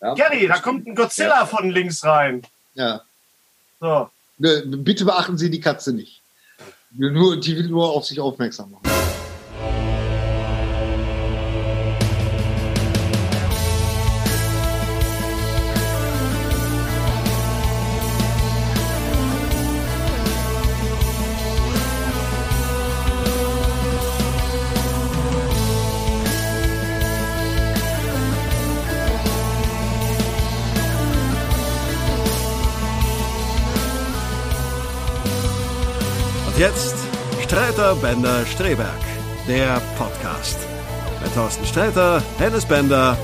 Ja. Gary, da kommt ein Godzilla ja. von links rein. Ja. So. Bitte beachten Sie die Katze nicht. Nur, die will nur auf sich aufmerksam machen. Jetzt Streiter Bender Streberg, der Podcast. Mit Thorsten Streiter, Hennes Bender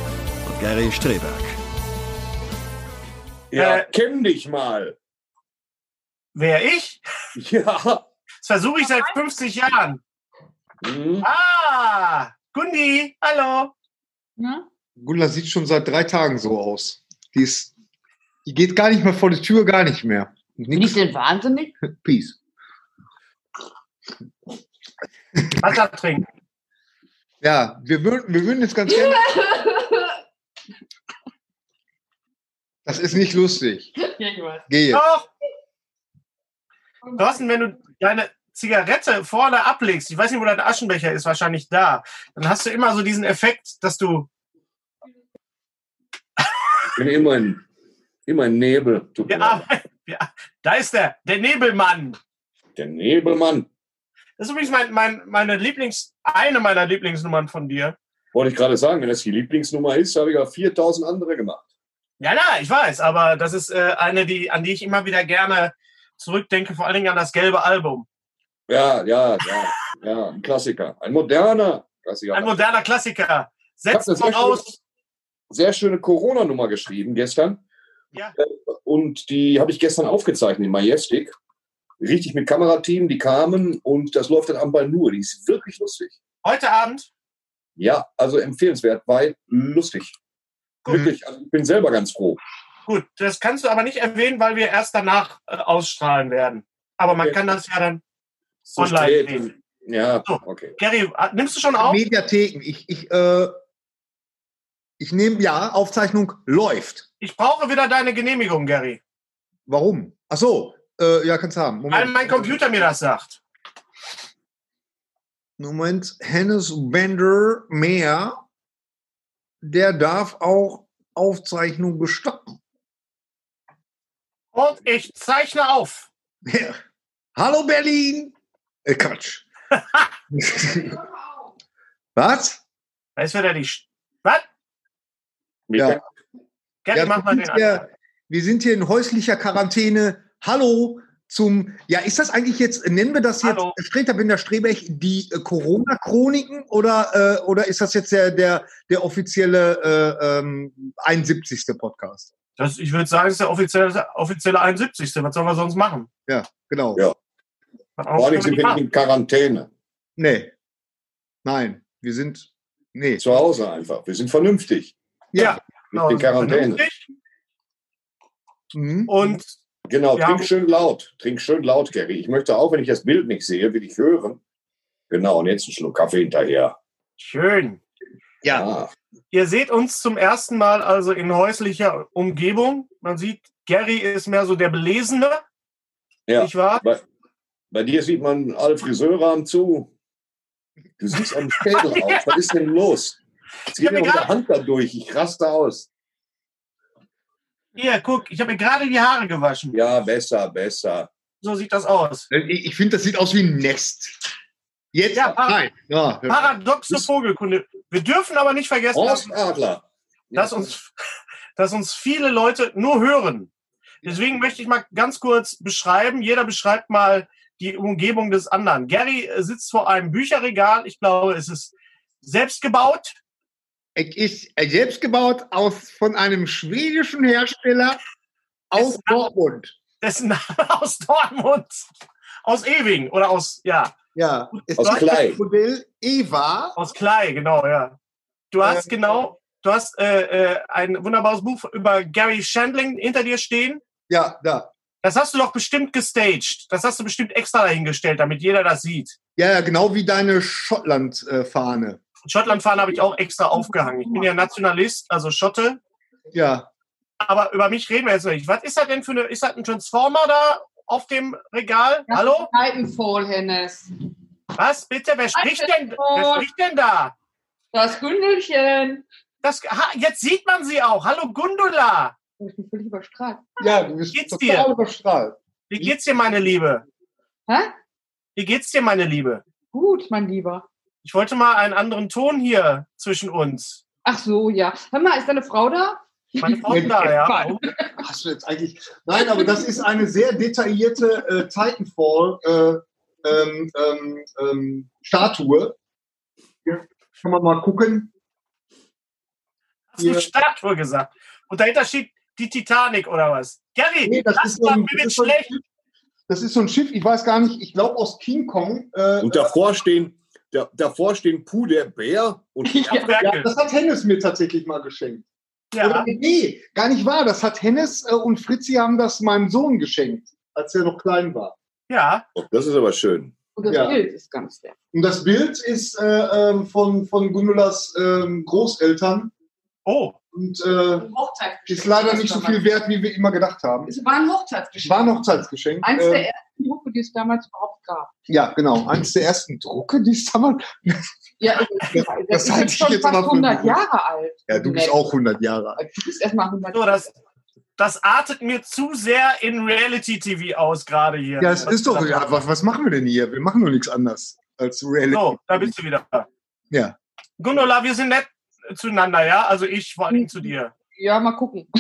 und Gary Streberg. Ja, äh, kenn dich mal. Wer ich? Ja. Das versuche ich seit 50 Jahren. Mhm. Ah, Gundi, hallo. Ja? Gunda sieht schon seit drei Tagen so aus. Die, ist, die geht gar nicht mehr vor die Tür, gar nicht mehr. Bin ich denn wahnsinnig? Peace. Wasser trinken. Ja, wir würden, wir würden jetzt ganz gerne. Das ist nicht lustig. Ja, ich weiß. Geh jetzt. Doch. Thorsten, wenn du deine Zigarette vorne ablegst, ich weiß nicht, wo dein Aschenbecher ist, wahrscheinlich da, dann hast du immer so diesen Effekt, dass du. Ich bin immer ein, immer ein Nebel. Ja, ja, da ist der, der Nebelmann. Der Nebelmann. Das ist übrigens mein, mein, meine Lieblings, eine meiner Lieblingsnummern von dir. Wollte ich gerade sagen, wenn das die Lieblingsnummer ist, habe ich ja 4000 andere gemacht. Ja, na, ich weiß, aber das ist äh, eine, die, an die ich immer wieder gerne zurückdenke, vor allen Dingen an das gelbe Album. Ja, ja, ja, ja, ein Klassiker. Ein moderner Klassiker. Ein moderner Klassiker. Setzt mal aus. Sehr schöne Corona-Nummer geschrieben gestern. Ja. Äh, und die habe ich gestern aufgezeichnet in Majestic richtig mit Kamerateam, die kamen und das läuft dann am Ball nur. Die ist wirklich lustig. Heute Abend? Ja, also empfehlenswert, weil lustig. Gut. Wirklich, also ich bin selber ganz froh. Gut, das kannst du aber nicht erwähnen, weil wir erst danach äh, ausstrahlen werden. Aber man okay. kann das ja dann so online sehen. Ja, so, okay. Gary, äh, nimmst du schon auf? Mediatheken. Ich, ich, äh, ich nehme, ja, Aufzeichnung läuft. Ich brauche wieder deine Genehmigung, Gary. Warum? Ach so, äh, ja, kannst haben. Moment. Weil mein Computer mir das sagt. Moment, Hennes Bender mehr, der darf auch Aufzeichnung bestoppen. Und ich zeichne auf. Ja. Hallo Berlin. Äh, Quatsch. Was? Weißt du, wer die. Was? Ja. Gerne, ja, mach mal den hier, Wir sind hier in häuslicher Quarantäne Hallo zum, ja, ist das eigentlich jetzt, nennen wir das jetzt, Streter Binder Strebech, die äh, Corona-Chroniken oder, äh, oder ist das jetzt der, der, der offizielle äh, ähm, 71. Podcast? Das, ich würde sagen, es ist der offizielle, offizielle 71. Was sollen wir sonst machen? Ja, genau. Ja. Vor allem sind wir nicht in Quarantäne. Nee. Nein, wir sind, nee. Zu Hause einfach. Wir sind vernünftig. Ja. ja genau, in Quarantäne. Mhm. Und Genau, ja. trink schön laut. Trink schön laut, Gary. Ich möchte auch, wenn ich das Bild nicht sehe, will ich hören, Genau, und jetzt ein Schluck Kaffee hinterher. Schön. Ja. Ah, Ihr seht uns zum ersten Mal also in häuslicher Umgebung. Man sieht, Gary ist mehr so der Belesene, ja. nicht wahr? Bei, bei dir sieht man alle Friseure am zu. Du siehst am Schädel aus. Was ist denn los? Jetzt geht mir mit der Hand da durch. Ich raste aus. Hier, guck, ich habe mir gerade die Haare gewaschen. Ja, besser, besser. So sieht das aus. Ich, ich finde, das sieht aus wie ein Nest. Jetzt? Ja, Par- Nein. Ja. Paradoxe Vogelkunde. Wir dürfen aber nicht vergessen, dass, Ostadler. dass, uns, dass uns viele Leute nur hören. Deswegen möchte ich mal ganz kurz beschreiben. Jeder beschreibt mal die Umgebung des anderen. Gary äh, sitzt vor einem Bücherregal. Ich glaube, es ist selbst gebaut. Es ist selbst gebaut aus, von einem schwedischen Hersteller aus Dortmund. Dessen Name aus Dortmund. Aus Ewing oder aus, ja, Ja. Es Aus ist Klei. das Modell Eva. aus Klei, genau, ja. Du hast Ähm, genau, du hast äh, äh, ein wunderbares Buch über Gary Shandling hinter dir stehen. Ja, da. Das hast du doch bestimmt gestaged. Das hast du bestimmt extra dahingestellt, damit jeder das sieht. Ja, ja, genau wie deine Schottland-Fahne. Schottland-Fahren habe ich auch extra aufgehangen. Ich bin ja Nationalist, also Schotte. Ja. Aber über mich reden wir jetzt nicht. Was ist das denn für eine, ist das ein Transformer da auf dem Regal? Das Hallo? Titanfall, Hennes. Was bitte? Wer spricht denn, wer spricht denn da? Das Gündelchen. Das, ha, jetzt sieht man sie auch. Hallo Gundula. Ich bin völlig überstrahlt. Ja, du bist Geht's total dir? überstrahlt. Wie geht's dir, meine Liebe? Hä? Wie geht's dir, meine Liebe? Gut, mein Lieber. Ich wollte mal einen anderen Ton hier zwischen uns. Ach so, ja. Hör mal, ist deine Frau da? Meine Frau ist da, ja. Hast du jetzt eigentlich. Nein, aber das ist eine sehr detaillierte äh, Titanfall äh, ähm, ähm, ähm. Hier kann man mal gucken. Hast du Hier. Statue gesagt? Und dahinter steht die Titanic oder was? Gary, Nee, das lass ist so ein- mir das ist so ein schlecht. Schiff. Das ist so ein Schiff, ich weiß gar nicht, ich glaube aus King Kong. Äh, Und davor stehen, da, davor stehen Puh der Bär und Ja. ja, das hat Hennes mir tatsächlich mal geschenkt. Ja. Oder, nee, gar nicht wahr. Das hat Hennes äh, und Fritzi haben das meinem Sohn geschenkt, als er noch klein war. ja. Oh, das ist aber schön. Und das Ja. Bild ist ganz der. Und das Bild ist äh, ähm, von, von Gundulas ähm, Großeltern Oh, und äh, ist leider nicht so viel wert, wie wir immer gedacht haben. Es war ein Hochzeitsgeschenk. War ein Hochzeitsgeschenk. Eins Äh, der ersten Drucke, die es damals überhaupt gab. ja, genau. Eines der ersten Drucke, die es damals. Ja, das, das das ist halte jetzt ich schon jetzt fast aber für 100 gut. Jahre alt. Ja, du bist auch 100 Jahre alt. Du bist erstmal 100 so, das, das artet mir zu sehr in Reality-TV aus gerade hier. Ja, es ist doch. Ja, was, was machen wir denn hier? Wir machen doch nichts anderes als Reality. So, da bist du wieder. Ja. Gundula, wir sind nett zueinander, ja? Also ich vor allem zu dir. Ja, mal gucken.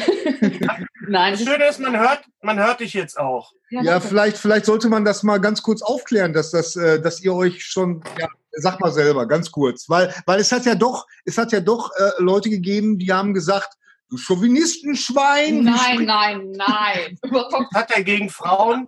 Nein, Das es ist, Schöne ist, man hört, man hört dich jetzt auch. ja, Ja, vielleicht, vielleicht sollte man das mal ganz kurz aufklären, dass das, äh, dass ihr euch schon, ja, sag mal selber, ganz kurz, weil, weil es hat ja doch, es hat ja doch äh, Leute gegeben, die haben gesagt, du Chauvinistenschwein. Nein, nein, nein. Hat er gegen Frauen.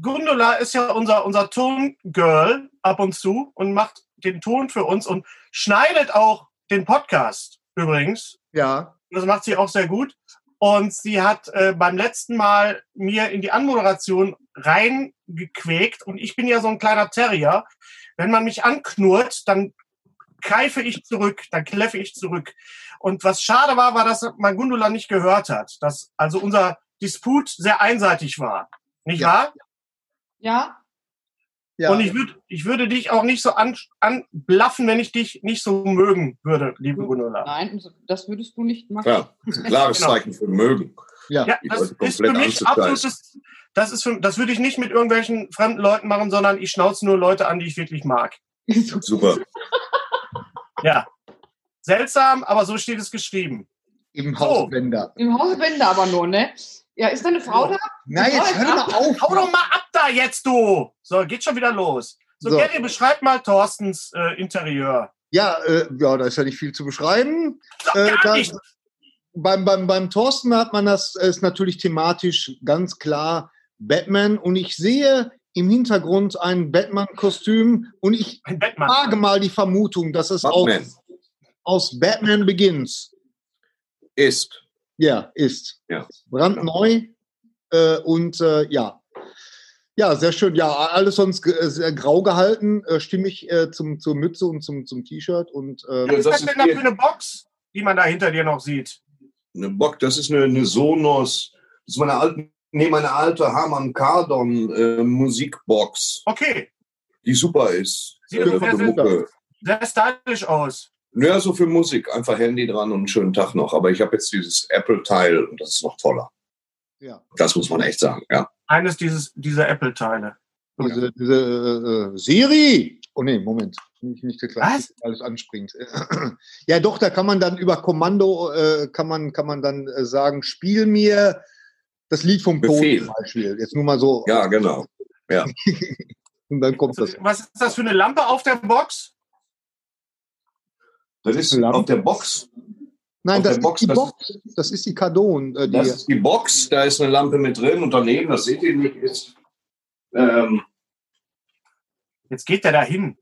Gundula ist ja unser, unser Tongirl ab und zu und macht den Ton für uns und schneidet auch den Podcast übrigens. Ja, Das macht sie auch sehr gut. Und sie hat äh, beim letzten Mal mir in die Anmoderation reingequäkt. Und ich bin ja so ein kleiner Terrier. Wenn man mich anknurrt, dann greife ich zurück, dann kläffe ich zurück. Und was schade war, war, dass man Gundula nicht gehört hat. Dass also unser Disput sehr einseitig war. Nicht Ja. wahr? Ja, ja. Und ich, würd, ich würde dich auch nicht so an, anblaffen, wenn ich dich nicht so mögen würde, liebe Gundula. nein, das würdest du nicht machen. Ja, das ist ein klares Genau. Zeichen für Mögen. ja. Ja, das ist für mich absolutes. Das ist für, das würde ich nicht mit irgendwelchen fremden Leuten machen, sondern ich schnauze nur Leute an, die ich wirklich mag. Super. Ja. Seltsam, aber so steht es geschrieben. Im So. Hausbänder. Im Hause Bender aber nur, ne? Ja, ist deine Frau da? Na, jetzt hör doch mal auf. Hau doch mal ab da jetzt, du! So, geht schon wieder los. So, So. Gary, beschreib mal Thorstens äh, Interieur. Ja, äh, ja, da ist ja nicht viel zu beschreiben. Doch, Äh, gar da- nicht. Beim, beim, beim Thorsten hat man das, ist natürlich thematisch ganz klar Batman und ich sehe im Hintergrund ein Batman-Kostüm und ich Bettmann. wage mal die Vermutung, dass es auch Batman aus Batman Begins ist. Ja, ist. Ja. Brandneu äh, und äh, ja. Ja, sehr schön. Ja, alles sonst äh, sehr grau gehalten, äh, stimmig äh, zum, zur Mütze und zum, zum T-Shirt. Und äh, Was ist das denn da für eine Box, die man da hinter dir noch sieht? eine Bock, das ist eine, eine Sonos, das ist meine alte, nee, meine alte Harman Kardon äh, Musikbox, Okay, die super ist. Sieht Äh, sehr, sehr- sehr stylisch aus. Ja, so für Musik, einfach Handy dran und einen schönen Tag noch. Aber ich habe jetzt dieses Apple-Teil und das ist noch toller. ja, Das muss man echt sagen, ja. Eines dieses, dieser Apple-Teile. diese, diese äh, Siri. Oh nee, Moment. Nicht, nicht gleich Was? alles anspringt. ja, doch, da kann man dann über Kommando äh, kann man kann man dann äh, sagen, spiel mir das Lied vom Tod zum Beispiel. Jetzt nur mal so. Ja, genau. Und dann kommt das. Was ist das für eine Lampe auf der Box? Das ist Lampe. auf der Box. Nein, auf das der ist Box, die das- Box. Das ist die Kardon. Äh, die, Das ist die Box, da ist eine Lampe mit drin und daneben, das seht ihr nicht, ist ähm, Jetzt geht der da hin.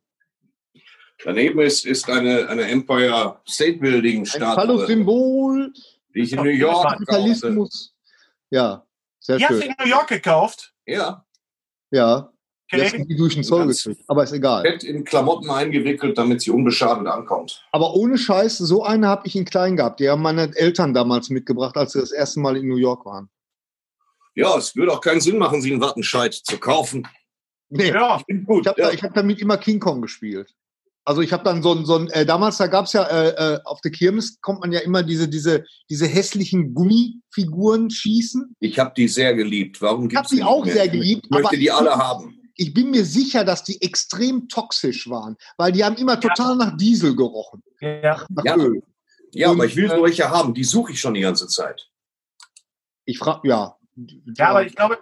daneben ist, ist eine, eine Empire State Building ein Statue, Phallus-Symbol, die ich in New York. Kapitalismus. Ja, sehr Die hast du schön. in New York gekauft. Ja, Ja, Okay. die durch den Zoll gekriegt. Aber ist egal. fett in Klamotten eingewickelt, damit sie unbeschadet ankommt. Aber ohne Scheiß, so eine habe ich in klein gehabt. Die haben meine Eltern damals mitgebracht, als sie das erste Mal in New York waren. Ja, es würde auch keinen Sinn machen, sie in Wattenscheid zu kaufen. Nee, Ja, Gut, ich habe da, ich hab damit immer King Kong gespielt. Also ich habe dann so ein, so ein äh, damals, da gab's ja, äh, äh, auf der Kirmes kommt man ja immer diese, diese, diese hässlichen Gummifiguren schießen. ich habe die sehr geliebt. Warum Ich hab gibt's die auch mehr? sehr geliebt, Ich möchte die alle haben. Ich bin mir sicher, dass die extrem toxisch waren, weil die haben immer total nach Diesel gerochen. ja. Nach Ja. Öl. Ja, Und, aber ich will äh, solche haben. Die suche ich schon die ganze Zeit. Ich frage, ja. ja, aber ich glaube,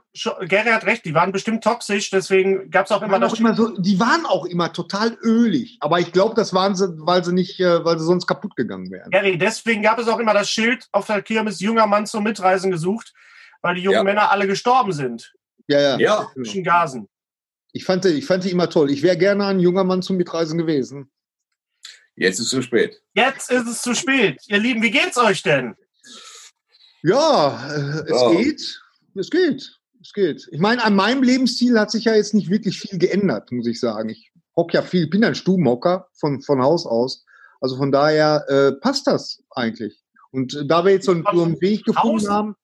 Gary hat recht, die waren bestimmt toxisch, deswegen gab es auch Die immer waren, das. auch immer so, die waren auch immer total ölig. Aber ich glaube, das waren sie, weil sie nicht, äh, weil sie sonst kaputt gegangen wären. Gary, deswegen gab es auch immer das Schild auf der Kirmes junger Mann zum Mitreisen gesucht, weil die jungen Ja. Männer alle gestorben sind. Ja, ja. Ja. Zwischen Gasen. Ich fand, ich fand die immer toll. Ich wäre gerne ein junger Mann zum Mitreisen gewesen. jetzt ist zu spät. Jetzt ist es zu spät. Ihr Lieben, wie geht's euch denn? Ja, äh, es Ja. geht. Es geht. Es geht. Ich meine, an meinem Lebensstil hat sich ja jetzt nicht wirklich viel geändert, muss ich sagen. Ich hock ja viel, bin ein Stubenhocker von, von Haus aus. Also von daher äh, passt das eigentlich. Und da wir jetzt so, einen- so einen Weg gefunden haben.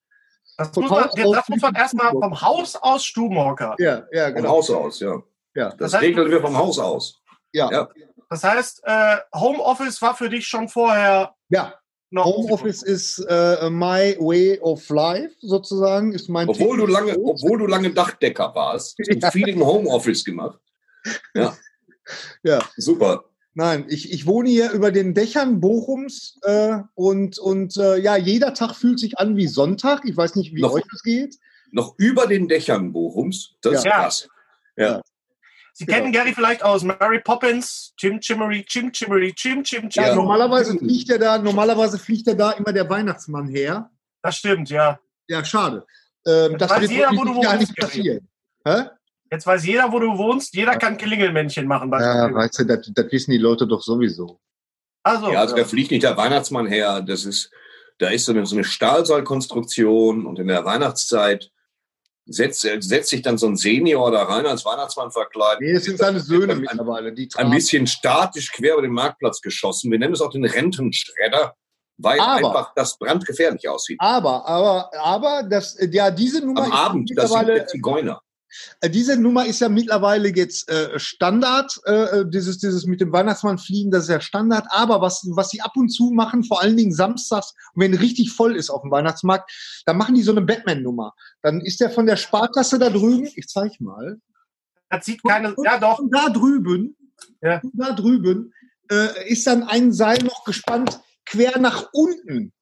Das muss man, das muss man erstmal vom Haus aus Stubenhocker. Ja, ja, Vom genau. Haus aus, ja. Ja. Das, Das heißt, regeln wir vom Haus aus. Ja. Ja. Das heißt, äh, Homeoffice war für dich schon vorher ja. Homeoffice ist äh, my way of life, sozusagen. Ist mein Obwohl du lange, obwohl du lange Dachdecker warst, hast du Ja. viel im Homeoffice gemacht. Ja. Ja. Super. Nein, ich, ich wohne hier über den Dächern Bochums äh, und, und äh, ja, jeder Tag fühlt sich an wie Sonntag. Ich weiß nicht, wie Noch- euch das geht. Noch über den Dächern Bochums. Das ist Ja. krass. Ja. Sie Genau. kennen Gary vielleicht aus Mary Poppins, Chim Chimmery, Chim Chimmery, Chim Chim Chim. Ja, Ja. normalerweise fliegt er da, normalerweise fliegt er da immer der Weihnachtsmann her. Das stimmt, ja. Ja, schade. Ähm, das weiß wird jeder, wo du wohnst, nicht passieren. Hä? Jetzt weiß jeder, wo du wohnst. Jeder kann Klingelmännchen machen. Ja, weißt du, das, das wissen die Leute doch sowieso. Also, Ja, also da fliegt nicht der Weihnachtsmann her. Das ist, da ist so eine, so eine Stahlseilkonstruktion und in der Weihnachtszeit setzt, äh, setzt sich dann so ein Senior da rein als Weihnachtsmann verkleidet. Nee, das sind seine Söhne ein, mittlerweile. Die ein bisschen statisch quer über den Marktplatz geschossen. Wir nennen es auch den Rentenschredder, weil Aber- einfach das brandgefährlich aussieht. Aber, aber, aber, das, ja, diese Nummer Am Abend, das sind der Zigeuner. Äh, Diese Nummer ist ja mittlerweile jetzt äh, Standard, äh, dieses, dieses mit dem Weihnachtsmann fliegen, das ist ja Standard. Aber was, was sie ab und zu machen, vor allen Dingen samstags, wenn richtig voll ist auf dem Weihnachtsmarkt, dann machen die so eine Batman-Nummer. Dann ist der von der Sparkasse da drüben, ich zeig mal, das sieht keine. Ja, doch. und da drüben, Ja. da drüben äh, ist dann ein Seil noch gespannt quer nach unten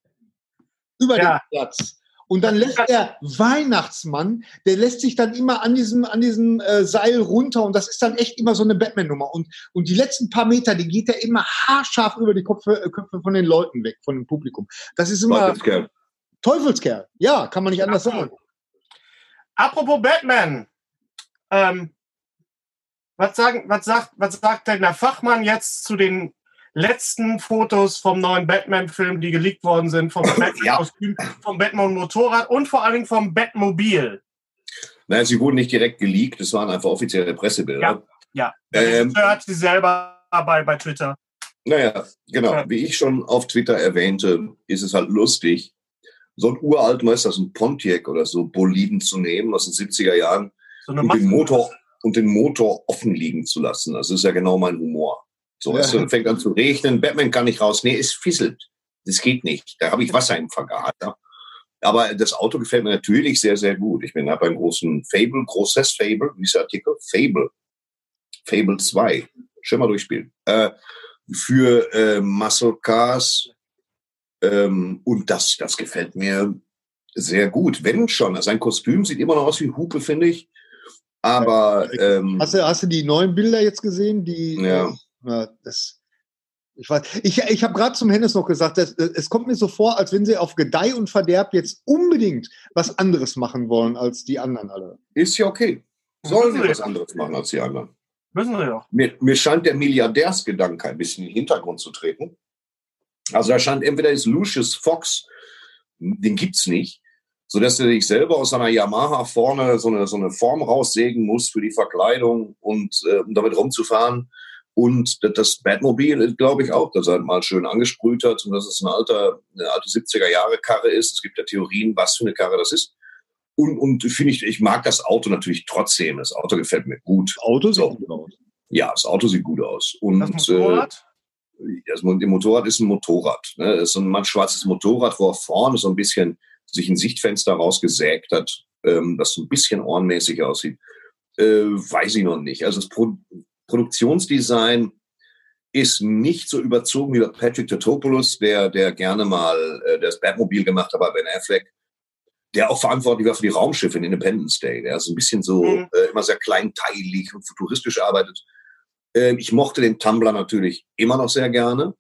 über Ja. den Platz. Und dann lässt der Weihnachtsmann, der lässt sich dann immer an diesem, an diesem äh, Seil runter und das ist dann echt immer so eine Batman-Nummer. Und, und die letzten paar Meter, die geht er immer haarscharf über die Köpfe, äh, Köpfe von den Leuten weg, von dem Publikum. Das ist immer Teufelskerl. Teufelskerl. Ja, kann man nicht anders sagen. Apropos Batman. Ähm, was, sagen, was, sagt, was sagt denn der Fachmann jetzt zu den letzten Fotos vom neuen Batman-Film, die geleakt worden sind, vom Ja. Batman-Kostüm, vom Batman-Motorrad und vor allen Dingen vom Batmobil? Naja, sie wurden nicht direkt geleakt, es waren einfach offizielle Pressebilder. Ja, der Ähm, hat sie selber bei, bei Twitter. Naja, genau. Ja. Wie ich schon auf Twitter erwähnte, ist es halt lustig, so ein uralten, was ist das, ein Pontiac oder so, Boliden zu nehmen aus den 70er Jahren So und den. Motor und den Motor offen liegen zu lassen. Das ist ja genau mein Humor. So, Ja. du, dann fängt an zu regnen, Batman kann nicht raus. Nee, es fisselt. Das geht nicht. Da habe ich Wasser im Vergaser. Aber das Auto gefällt mir natürlich sehr, sehr gut. Ich bin habe einen großen Fable, großes Fable, der Artikel? Fable. Fable 2. Schön mal durchspielen. Äh, für äh, Muscle Cars. Ähm, und das, das gefällt mir sehr gut. Wenn schon. Sein Kostüm sieht immer noch aus wie Hupe, finde ich. Aber ähm, Hast du, hast du die neuen Bilder jetzt gesehen? Die, Ja. Ja das, ich weiß, ich, ich habe gerade zum Hennes noch gesagt, dass, es kommt mir so vor, als wenn sie auf Gedeih und Verderb jetzt unbedingt was anderes machen wollen als die anderen alle. ist ja okay. Sollen wir was anderes machen als die anderen? Müssen wir doch. Mir, mir scheint der Milliardärsgedanke ein bisschen in den Hintergrund zu treten. Also da scheint entweder ist Lucius Fox, den gibt's nicht, sodass er sich selber aus seiner Yamaha vorne so eine, so eine Form raussägen muss für die Verkleidung und äh, um damit rumzufahren. Und das- Batmobil, glaube ich auch, dass er mal schön angesprüht hat und dass es ein alter, eine alte 70er Jahre Karre ist. Es gibt ja Theorien, was für eine Karre das ist. Und, und finde ich, ich mag das Auto natürlich trotzdem. Das Auto gefällt mir gut. Das Auto sieht So. gut aus. Ja, das Auto sieht gut aus. Und Das Motorrad? Äh, das Mo- das Motorrad ist ein Motorrad. Ne? Das ist so ein matt schwarzes Motorrad, wo er vorne so ein bisschen sich ein Sichtfenster rausgesägt hat, ähm, das so ein bisschen ohrenmäßig aussieht. Äh, weiß ich noch nicht. Also das Pro Produktionsdesign ist nicht so überzogen wie bei Patrick Totopoulos, der, der gerne mal äh, das Batmobil gemacht hat bei Ben Affleck, der auch verantwortlich war für die Raumschiffe in Independence Day. Der ist ein bisschen so Mhm. äh, immer sehr kleinteilig und futuristisch arbeitet. Ähm, ich mochte den Tumblr natürlich immer noch sehr gerne,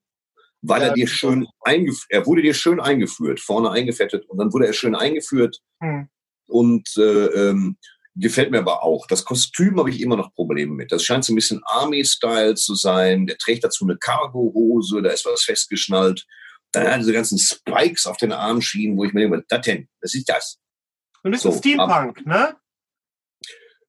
weil Ja, er dir schön eingeführt, er wurde dir schön eingeführt, vorne eingefettet und dann wurde er schön eingeführt Hm. und äh, ähm, gefällt mir aber auch. Das Kostüm habe ich immer noch Probleme mit. Das scheint so ein bisschen Army-Style zu sein. Der trägt dazu eine Cargo-Hose, da ist was festgeschnallt. Dann hat er diese ganzen Spikes auf den Armschienen, wo ich mir denke, das denn? Was ist das? Ein bisschen So, Steampunk, ne?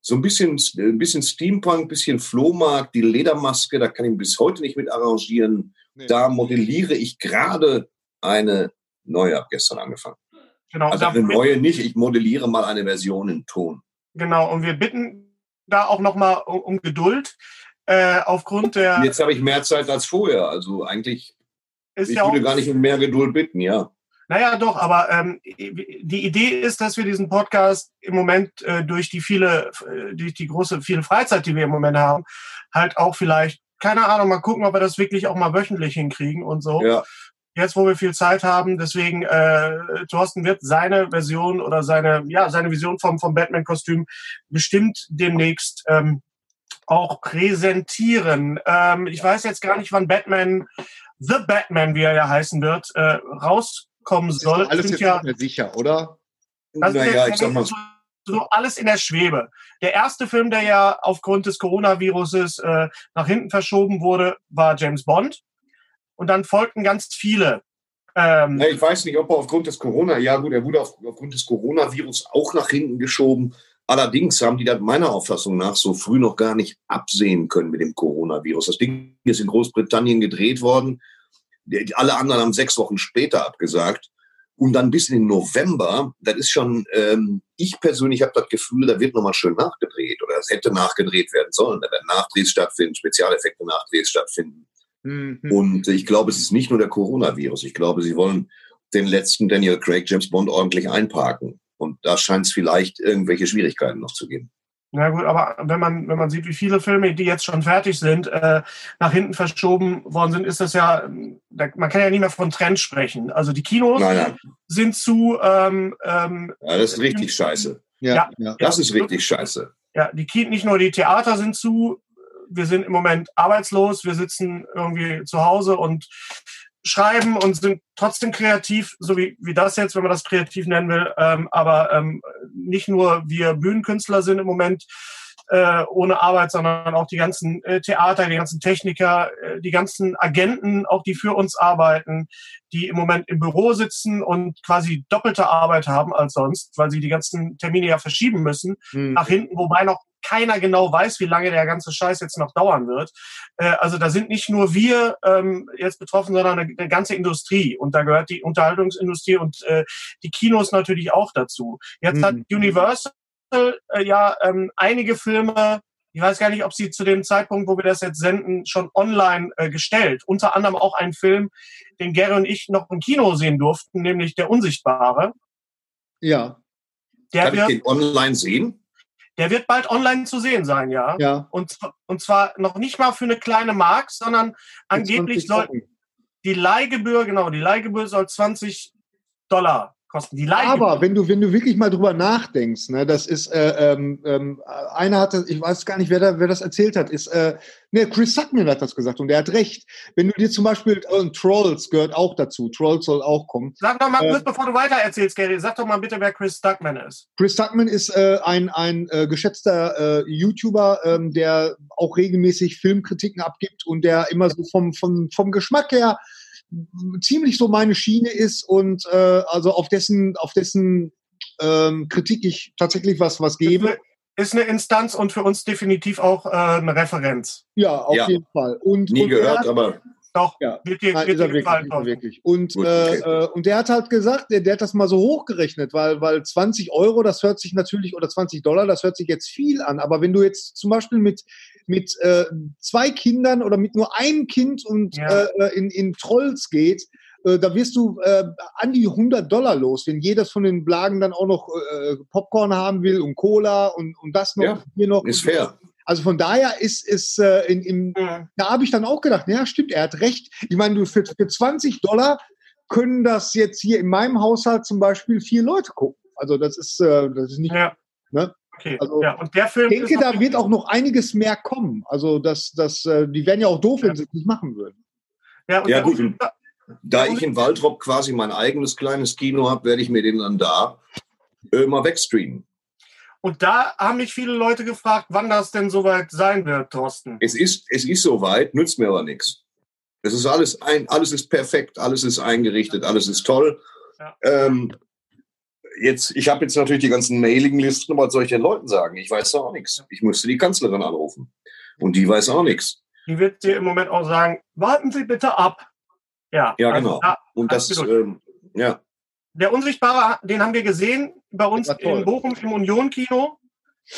so ein bisschen, ein bisschen Steampunk, bisschen Flohmarkt, die Ledermaske, da kann ich bis heute nicht mit arrangieren. Nee. Da modelliere ich gerade eine neue, habe gestern angefangen. Genau. Also eine neue nicht, ich modelliere mal eine Version in Ton. Genau, und wir bitten da auch nochmal um, um Geduld. Äh, aufgrund der Jetzt habe ich mehr Zeit als vorher, also eigentlich, ist ich ja würde gar nicht um mehr Geduld bitten, ja. Naja, doch, aber ähm, die Idee ist, dass wir diesen Podcast im Moment äh, durch die viele, äh, durch die große, viele Freizeit, die wir im Moment haben, halt auch vielleicht, keine Ahnung, mal gucken, ob wir das wirklich auch mal wöchentlich hinkriegen und so. Ja, Jetzt, wo wir viel Zeit haben, deswegen äh, Thorsten wird seine Version oder seine, ja, seine Vision vom, vom Batman-Kostüm bestimmt demnächst ähm, auch präsentieren. Ähm, ich weiß jetzt gar nicht, wann Batman, The Batman, wie er ja heißen wird, äh, rauskommen Das ist soll. alles Sind jetzt ja, nicht mehr sicher, oder? das naja, ich sag mal, so, so alles in der Schwebe. Der erste Film, der ja aufgrund des Coronaviruses äh, nach hinten verschoben wurde, war James Bond. Und dann folgten ganz viele. Ähm, na, ich weiß nicht, ob er aufgrund des Corona, ja gut, er wurde auf, aufgrund des Coronavirus auch nach hinten geschoben. Allerdings haben die das meiner Auffassung nach so früh noch gar nicht absehen können mit dem Coronavirus. Das Ding ist in Großbritannien gedreht worden. Alle anderen haben sechs Wochen später abgesagt. Und dann bis in den November, das ist schon, ähm, ich persönlich habe das Gefühl, da wird nochmal schön nachgedreht oder es hätte nachgedreht werden sollen. Da werden Nachdrehs stattfinden, Spezialeffekte Nachdrehs stattfinden. Mhm. Und ich glaube, es ist nicht nur der Coronavirus. Ich glaube, sie wollen den letzten Daniel Craig James Bond ordentlich einparken. Und da scheint es vielleicht irgendwelche Schwierigkeiten noch zu geben. Na gut, aber wenn man, wenn man sieht, wie viele Filme, die jetzt schon fertig sind, äh, nach hinten verschoben worden sind, ist das ja, da, man kann ja nicht mehr von Trend sprechen. Also die Kinos Nein, nein, sind zu, ähm, ähm, ja, das ist richtig scheiße. Ja, Ja. ja. Das ist richtig scheiße. ja, die nicht nur die Theater sind zu, wir sind im Moment arbeitslos, wir sitzen irgendwie zu Hause und schreiben und sind trotzdem kreativ, so wie, wie das jetzt, wenn man das kreativ nennen will. Ähm, aber ähm, nicht nur wir Bühnenkünstler sind im Moment äh, ohne Arbeit, sondern auch die ganzen äh, Theater, die ganzen Techniker, äh, die ganzen Agenten, auch die für uns arbeiten, die im Moment im Büro sitzen und quasi doppelte Arbeit haben als sonst, weil sie die ganzen Termine ja verschieben müssen Hm. nach hinten, wobei noch keiner genau weiß, wie lange der ganze Scheiß jetzt noch dauern wird. Äh, also da sind nicht nur wir ähm, jetzt betroffen, sondern eine, eine ganze Industrie. Und da gehört die Unterhaltungsindustrie und äh, die Kinos natürlich auch dazu. Jetzt Mhm. hat Universal äh, ja ähm, einige Filme, ich weiß gar nicht, ob sie zu dem Zeitpunkt, wo wir das jetzt senden, schon online äh, gestellt. Unter anderem auch einen Film, den Gary und ich noch im Kino sehen durften, nämlich Der Unsichtbare. Ja, Der Kann ich wird, den online sehen? der wird bald online zu sehen sein, ja. ja. Und, und zwar noch nicht mal für eine kleine Mark, sondern angeblich 20 soll die Leihgebühr, genau, die Leihgebühr soll 20 Dollar kosten. Die Leihgebühr. Aber wenn du, wenn du wirklich mal drüber nachdenkst, ne, das ist, äh, ähm, ähm, einer hatte, ich weiß gar nicht, wer, da, wer das erzählt hat, ist, äh, ne, Chris Suckman hat das gesagt und der hat recht. Wenn du dir zum Beispiel, äh, Trolls gehört auch dazu, Trolls soll auch kommen. Sag doch mal Äh, kurz, bevor du weiter erzählst, Gary, sag doch mal bitte, wer Chris Stuckman ist. Chris Tuckman ist äh, ein, ein äh, geschätzter äh, YouTuber, ähm, der auch regelmäßig Filmkritiken abgibt und der immer so vom, vom, vom Geschmack her ziemlich so meine Schiene ist und äh, also auf dessen, auf dessen ähm, Kritik ich tatsächlich was, was gebe. ist eine Instanz und für uns definitiv auch äh, eine Referenz. Ja, auf Ja. jeden Fall. Und, Nie und gehört, hat- aber Doch, Ja. wird dir, Nein, wird dir wirklich, gefallen. Thorsten. wirklich. Und, Gut, äh, okay. äh, und der hat halt gesagt, der, der hat das mal so hochgerechnet, weil, weil 20 Euro, das hört sich natürlich, oder 20 Dollar, das hört sich jetzt viel an. Aber wenn du jetzt zum Beispiel mit, mit äh, zwei Kindern oder mit nur einem Kind und Ja. äh, in, in Trolls geht, äh, da wirst du äh, an die 100 Dollar los, wenn jedes von den Blagen dann auch noch äh, Popcorn haben will und Cola und, und das noch, Ja, hier noch. ist und- fair. Also von daher ist, ist äh, in, im, Mhm. da habe ich dann auch gedacht, ja, stimmt, er hat recht. Ich meine, du für, für 20 Dollar können das jetzt hier in meinem Haushalt zum Beispiel vier Leute gucken. Also das ist, äh, das ist nicht. Ja. Ne? Okay. Also, ja, und der Film Ich denke, da wird auch noch einiges mehr kommen. Also das, das, äh, die wären ja auch doof, wenn sie es nicht machen würden. ja, und Ja, gut. Unsichtbar- Da ich in Waldrop quasi mein eigenes kleines Kino habe, werde ich mir den dann da äh, mal wegstreamen. Und da haben mich viele Leute gefragt, wann das denn soweit sein wird, Thorsten. Es ist, es ist soweit, nützt mir aber nichts. Es ist alles ein, alles ist perfekt, alles ist eingerichtet, alles ist toll. Ja. Ähm, jetzt, ich habe jetzt natürlich die ganzen Mailinglisten, was soll ich den Leuten sagen? Ich weiß da auch nichts. Ich musste die Kanzlerin anrufen. Und die weiß auch nichts. Die wird dir im Moment auch sagen, warten Sie bitte ab. Ja, Ja, also genau. da- Und das, Absolut. ähm, ja, der Unsichtbare, den haben wir gesehen bei uns in Bochum im Union-Kino.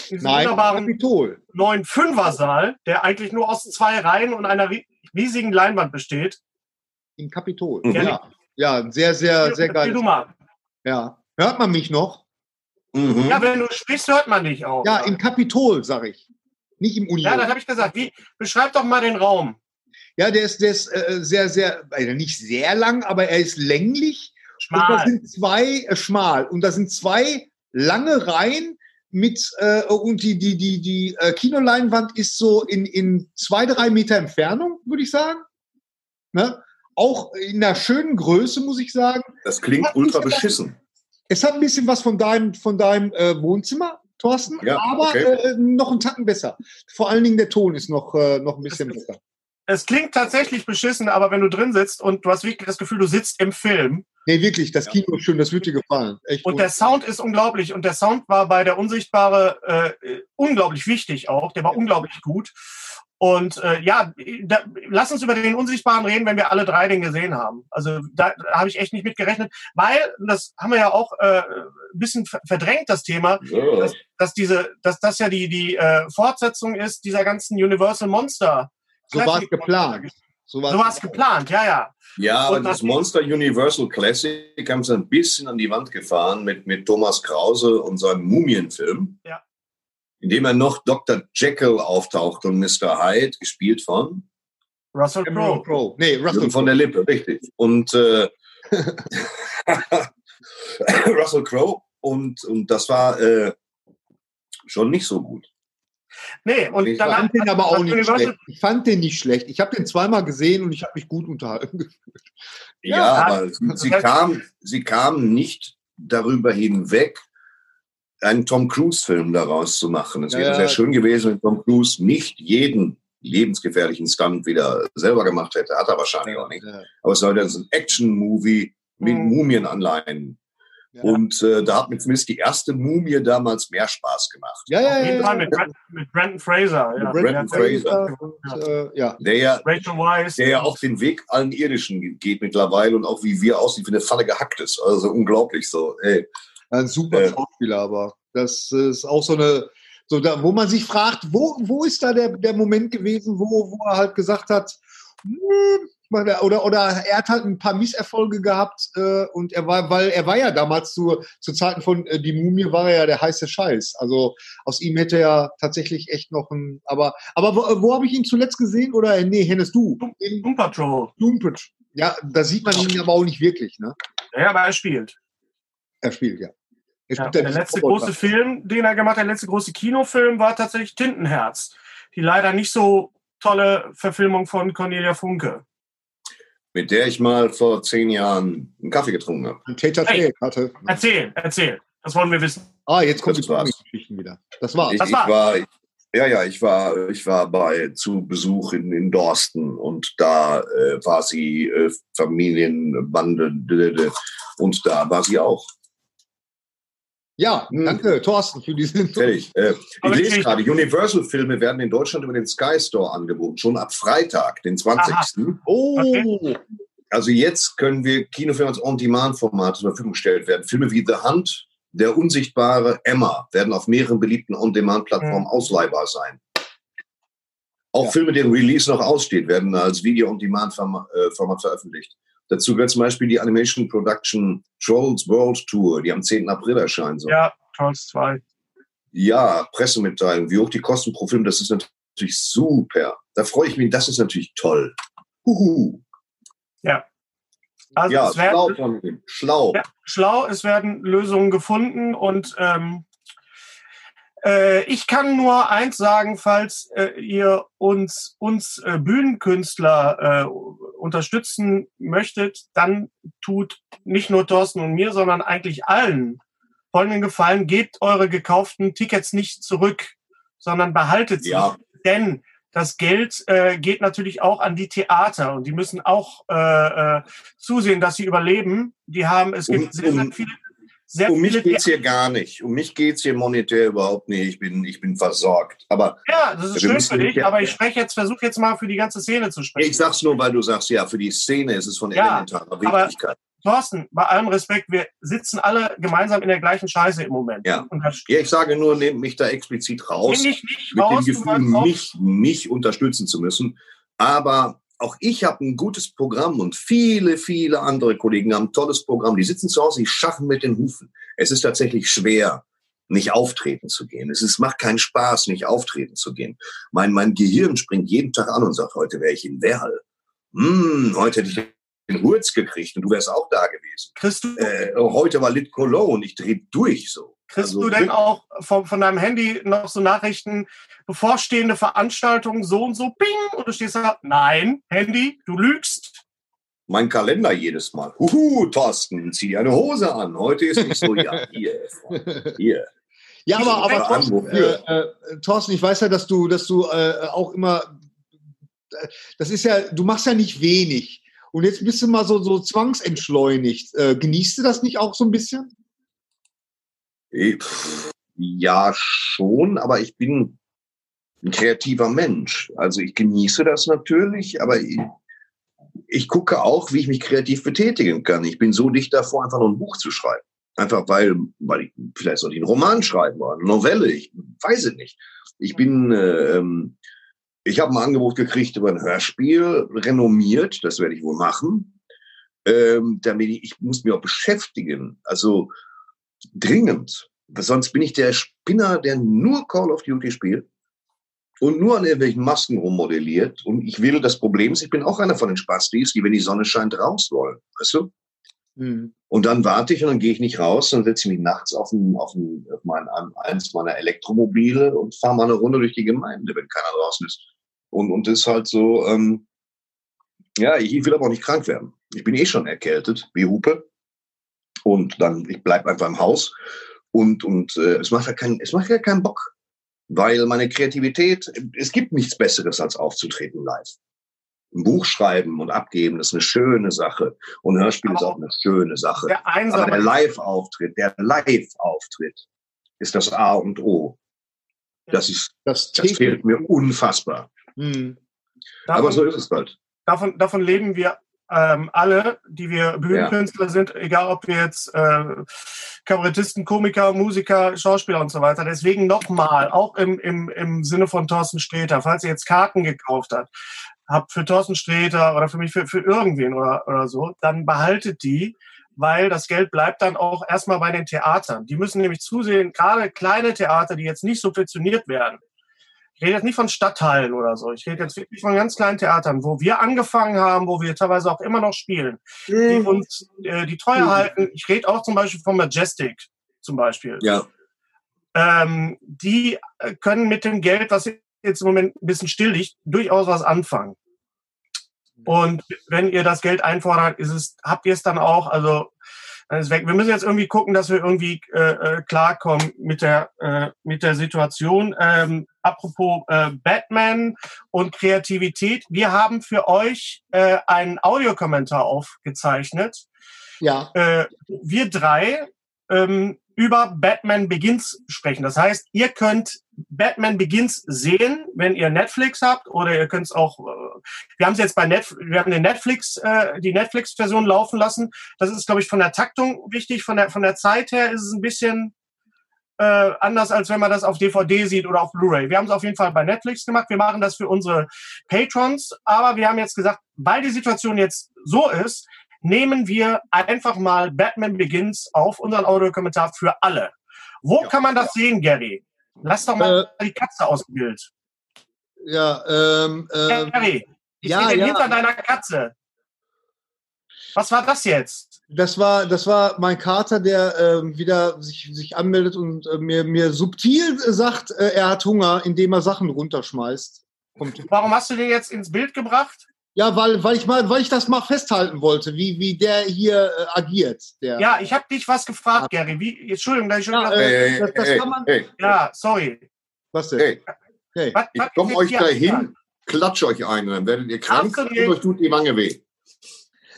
In diesem Nein, wunderbaren Kapitol. neuen Fünfersaal, der eigentlich nur aus zwei Reihen und einer ri- riesigen Leinwand besteht. Im Kapitol. Mhm. Ja. Ja, sehr, sehr, sehr geil. Ja. Hört man mich noch? mhm. Ja, wenn du sprichst, hört man dich auch. Ja, im Kapitol, sag ich. Nicht im ja Union. das habe ich gesagt. Wie, beschreib doch mal den Raum. Ja, der ist, der ist äh, sehr, sehr, also nicht sehr lang, aber er ist länglich. Und da Schmal. sind zwei, äh, schmal. Und da sind zwei lange Reihen mit, äh, und die, die, die, die äh, Kinoleinwand ist so in, in zwei, drei Meter Entfernung, würde ich sagen. Ne? Auch in einer schönen Größe, muss ich sagen. Das klingt ultra beschissen. Es hat ein bisschen was von deinem, von deinem äh, Wohnzimmer, Thorsten, Ja, aber okay. äh, noch einen Tacken besser. Vor allen Dingen der Ton ist noch, äh, noch ein bisschen besser. Es klingt tatsächlich beschissen, aber wenn du drin sitzt und du hast wirklich das Gefühl, du sitzt im Film Nee, wirklich, das Ja. Kino ist schön, das wird dir gefallen. Echt und der Sound ist unglaublich und der Sound war bei der Unsichtbare äh, unglaublich wichtig auch. Der war unglaublich gut. Und äh, ja, da, lass uns über den Unsichtbaren reden, wenn wir alle drei den gesehen haben. Also da, da habe ich echt nicht mit gerechnet, weil das haben wir ja auch äh, ein bisschen ver- verdrängt das Thema, So. dass, dass diese, dass das ja die die äh, Fortsetzung ist dieser ganzen Universal Monster. so war es geplant. So So war es geplant, ja, ja. Ja, aber das Monster Universal Classic haben sie ein bisschen an die Wand gefahren mit, mit Thomas Krause und seinem Mumienfilm. Ja. In dem er noch Dr. Jekyll auftaucht und Mr. Hyde, gespielt von Russell Crowe. Crowe. Nee, Russell von der Lippe, richtig. Und äh, Russell Crowe. Und, und das war äh, schon nicht so gut. Nee, und Ich dann Ich fand den aber auch nicht schlecht. Ich fand den nicht schlecht. Ich habe den zweimal gesehen und ich habe mich gut unterhalten gefühlt. Ja, Ja, aber sie, kam, sie kam nicht darüber hinweg, einen Tom Cruise-Film daraus zu machen. Es Ja, wäre ja. sehr schön gewesen, wenn Tom Cruise nicht jeden lebensgefährlichen Stunt wieder selber gemacht hätte. Hat er wahrscheinlich auch nicht. Aber es sollte ein Action-Movie mit Mhm. Mumienanleihen. Ja. Und äh, da hat mir zumindest die erste Mumie damals mehr Spaß gemacht. Ja, ja, Auf ja. jeden ja, Fall mit, mit Brandon Fraser. Ja. Brandon Ja, Fraser. Und, äh, ja. Der ja, der ja auch den Weg allen Irdischen geht mittlerweile und auch wie wir aussieht, wie eine Falle gehackt ist. Also unglaublich so. Ey. Ein super Äh. Schauspieler, aber das ist auch so eine, so da, wo man sich fragt, wo, wo ist da der, der Moment gewesen, wo, wo er halt gesagt hat, hm, oder, oder er hat halt ein paar Misserfolge gehabt äh, und er war, weil er war ja damals zu, zu Zeiten von äh, Die Mumie war er ja der heiße Scheiß. Also aus ihm hätte er tatsächlich echt noch ein, aber, aber wo, wo habe ich ihn zuletzt gesehen? Oder nee, Hennes, du? In Doom Patrol. Doompitt. Ja, da sieht man ihn aber auch nicht wirklich, ne? Ja, aber er spielt. Er spielt, ja. Er Ja, spielt der diesen letzte große Film, den er gemacht hat, der letzte große Kinofilm, war tatsächlich Tintenherz. Die leider nicht so tolle Verfilmung von Cornelia Funke. Mit der ich mal vor zehn Jahren einen Kaffee getrunken habe. ein Täter Hey. hatte. Erzähl, erzähl. Das wollen wir wissen. Ah, jetzt kommt Das die war's. Geschichten wieder. Das war's. Ich, Das ich war's. war, ja, ja, ich war, ich war bei zu Besuch in, in Dorsten und da äh, war sie äh, Familienbande und da war sie auch. Ja, Hm. danke, Thorsten, für diesen. Fertig. Äh, ich Aber lese gerade, Universal-Filme werden in Deutschland über den Sky Store angeboten, schon ab Freitag, den 20. Oh, Okay. Also jetzt können wir Kinofilme als On-Demand-Format zur Verfügung gestellt werden. Filme wie The Hunt, Der Unsichtbare, Emma werden auf mehreren beliebten On-Demand-Plattformen Mhm. ausleihbar sein. Auch Ja. Filme, deren Release noch aussteht, werden als Video-on-Demand-Format äh, veröffentlicht. Dazu gehört zum Beispiel die Animation Production Trolls World Tour, die am 10. April erscheinen soll. Ja, Trolls 2. Ja, Pressemitteilung, wie hoch die Kosten pro Film, das ist natürlich super. Da freue ich mich, das ist natürlich toll. Huhu. Also ja, es werden, schlau von ihm. Schlau. Ja, schlau, es werden Lösungen gefunden und ähm, äh, ich kann nur eins sagen, falls äh, ihr uns, uns äh, Bühnenkünstler äh, unterstützen möchtet, dann tut nicht nur Thorsten und mir, sondern eigentlich allen folgenden Gefallen, gebt eure gekauften Tickets nicht zurück, sondern behaltet sie. Ja. Denn das Geld äh, geht natürlich auch an die Theater und die müssen auch äh, äh, zusehen, dass sie überleben. Die haben, es gibt Um- sehr, sehr viele, sehr Um mich viele geht's hier gar nicht. Um mich geht's hier monetär überhaupt nicht. Ich bin, ich bin versorgt. Aber Ja, das ist schön für dich, nicht- aber ich spreche jetzt, versuche jetzt mal für die ganze Szene zu sprechen. ich sag's nur, weil du sagst, ja, für die Szene ist es von Ja, elementarer Wichtigkeit. Thorsten, bei allem Respekt, wir sitzen alle gemeinsam in der gleichen Scheiße im Moment. Ja. Ja, ich sage nur, nehmt mich da explizit raus. ich nicht mit raus. dem Gefühl, mich, mich unterstützen zu müssen. Aber auch ich habe ein gutes Programm und viele, viele andere Kollegen haben ein tolles Programm. Die sitzen zu Hause, die schaffen mit den Hufen. Es ist tatsächlich schwer, nicht auftreten zu gehen. Es ist, macht keinen Spaß, nicht auftreten zu gehen. Mein, mein Gehirn springt jeden Tag an und sagt, heute wäre ich in Werl. Hm, heute hätte ich den Hurz gekriegt und du wärst auch da gewesen. Du, Äh, heute war Lit Cologne, ich dreh durch so. Kriegst also du denn auch von, von deinem Handy noch so Nachrichten, bevorstehende Veranstaltungen, so und so, ping, und du stehst da, nein, Handy, du lügst. mein Kalender jedes Mal. Huhu, Thorsten, zieh eine Hose an. Heute ist nicht so, ja, hier, Freund, hier. Ja, aber, aber Thorsten, äh, äh, Thorsten, ich weiß ja, dass du, dass du äh, auch immer, äh, das ist ja, du machst ja nicht wenig. Und jetzt bist du mal so, so zwangsentschleunigt. Äh, genießt du das nicht auch so ein bisschen? Pff, Ja, schon, aber ich bin ein kreativer Mensch. Also ich genieße das natürlich, aber ich, ich gucke auch, wie ich mich kreativ betätigen kann. Ich bin so dicht davor, einfach nur ein Buch zu schreiben. Einfach weil, weil ich, vielleicht soll ich einen Roman schreiben oder eine Novelle, ich weiß es nicht. Ich bin, äh, ähm, ich habe ein Angebot gekriegt über ein Hörspiel, renommiert, das werde ich wohl machen. Ähm, damit ich, ich muss mich auch beschäftigen, also dringend. Sonst bin ich der Spinner, der nur Call of Duty spielt und nur an irgendwelchen Masken rummodelliert. Und ich will, das Problem ist, ich bin auch einer von den Spastis, die, wenn die Sonne scheint, raus wollen. Weißt du? Hm. Und dann warte ich und dann gehe ich nicht raus, dann setze ich mich nachts auf, ein, auf, ein, auf mein, eins meiner Elektromobile und fahre mal eine Runde durch die Gemeinde, wenn keiner draußen ist. Und, und das ist halt so, ähm, ja, ich, ich will aber auch nicht krank werden. Ich bin eh schon erkältet, wie Hupe. Und dann, ich bleib einfach im Haus. und, und äh, es macht ja keinen, es macht ja keinen Bock. Weil meine Kreativität, es gibt nichts Besseres als aufzutreten live. Ein Buch schreiben und abgeben, das ist eine schöne Sache. Und ein Hörspiel ist auch eine schöne Sache. Der Aber der Live-Auftritt, der Live-Auftritt ist das A und O. Das ist, Das, das fehlt mir unfassbar. Hm. Aber davon, so ist es halt. davon, davon leben wir ähm, alle, die wir Bühnenkünstler sind, egal ob wir jetzt äh, Kabarettisten, Komiker, Musiker, Schauspieler und so weiter. Deswegen nochmal, auch im, im, im Sinne von Thorsten Sträter, falls ihr jetzt Karten gekauft habt, habt für Thorsten Sträter oder für mich, für, für irgendwen oder, oder so, dann behaltet die, weil das Geld bleibt dann auch erstmal bei den Theatern. Die müssen nämlich zusehen, gerade kleine Theater, die jetzt nicht subventioniert werden. Ich rede jetzt nicht von Stadthallen oder so. Ich rede jetzt wirklich von ganz kleinen Theatern, wo wir angefangen haben, wo wir teilweise auch immer noch spielen, die uns äh, die Treue halten. Ich rede auch zum Beispiel von Majestic zum Beispiel. Ja. Ähm, die äh, können mit dem Geld, was jetzt im Moment ein bisschen still liegt, durchaus was anfangen. Und wenn ihr das Geld einfordert, ist es, habt ihr es dann auch, also dann ist weg. Wir müssen jetzt irgendwie gucken, dass wir irgendwie äh, äh, klarkommen mit der äh, mit der Situation. Ähm, apropos äh, Batman und Kreativität, wir haben für euch äh, einen Audiokommentar aufgezeichnet. Ja. Äh, wir drei ähm, über Batman Begins sprechen. Das heißt, ihr könnt Batman Begins sehen, wenn ihr Netflix habt, oder ihr könnt es auch. Äh, wir haben es jetzt bei Netflix, wir haben den Netflix, äh, die Netflix-Version laufen lassen. Das ist, glaube ich, von der Taktung wichtig. Von der von der Zeit her ist es ein bisschen äh, anders, als wenn man das auf DVD sieht oder auf Blu-ray. Wir haben es auf jeden Fall bei Netflix gemacht. Wir machen das für unsere Patrons, aber wir haben jetzt gesagt, weil die Situation jetzt so ist, nehmen wir einfach mal Batman Begins auf unseren Audiokommentar für alle. Wo Ja. kann man das sehen, Gary? Lass doch mal die Katze aus dem Bild. Ja, ähm, ähm, Gary, ich ja, sehe den ja. hinter deiner Katze. Was war das jetzt? das war, das war mein Kater, der ähm, wieder sich, sich anmeldet und äh, mir, mir subtil sagt, äh, er hat Hunger, indem er Sachen runterschmeißt. Kommt. Warum hast du den jetzt ins Bild gebracht? Ja, weil, weil ich mal, weil ich das mal festhalten wollte, wie, wie der hier äh, agiert. Der. Ja, ich habe dich was gefragt, Gary. Wie, Entschuldigung, dass ich schon Ja, äh, das- das hey, kann man- hey, ja, sorry. Was denn? hey, Hey. Was, ich was komme ist euch dahin, klatsche euch ein, dann werdet ihr krank und euch tut die Wange weh.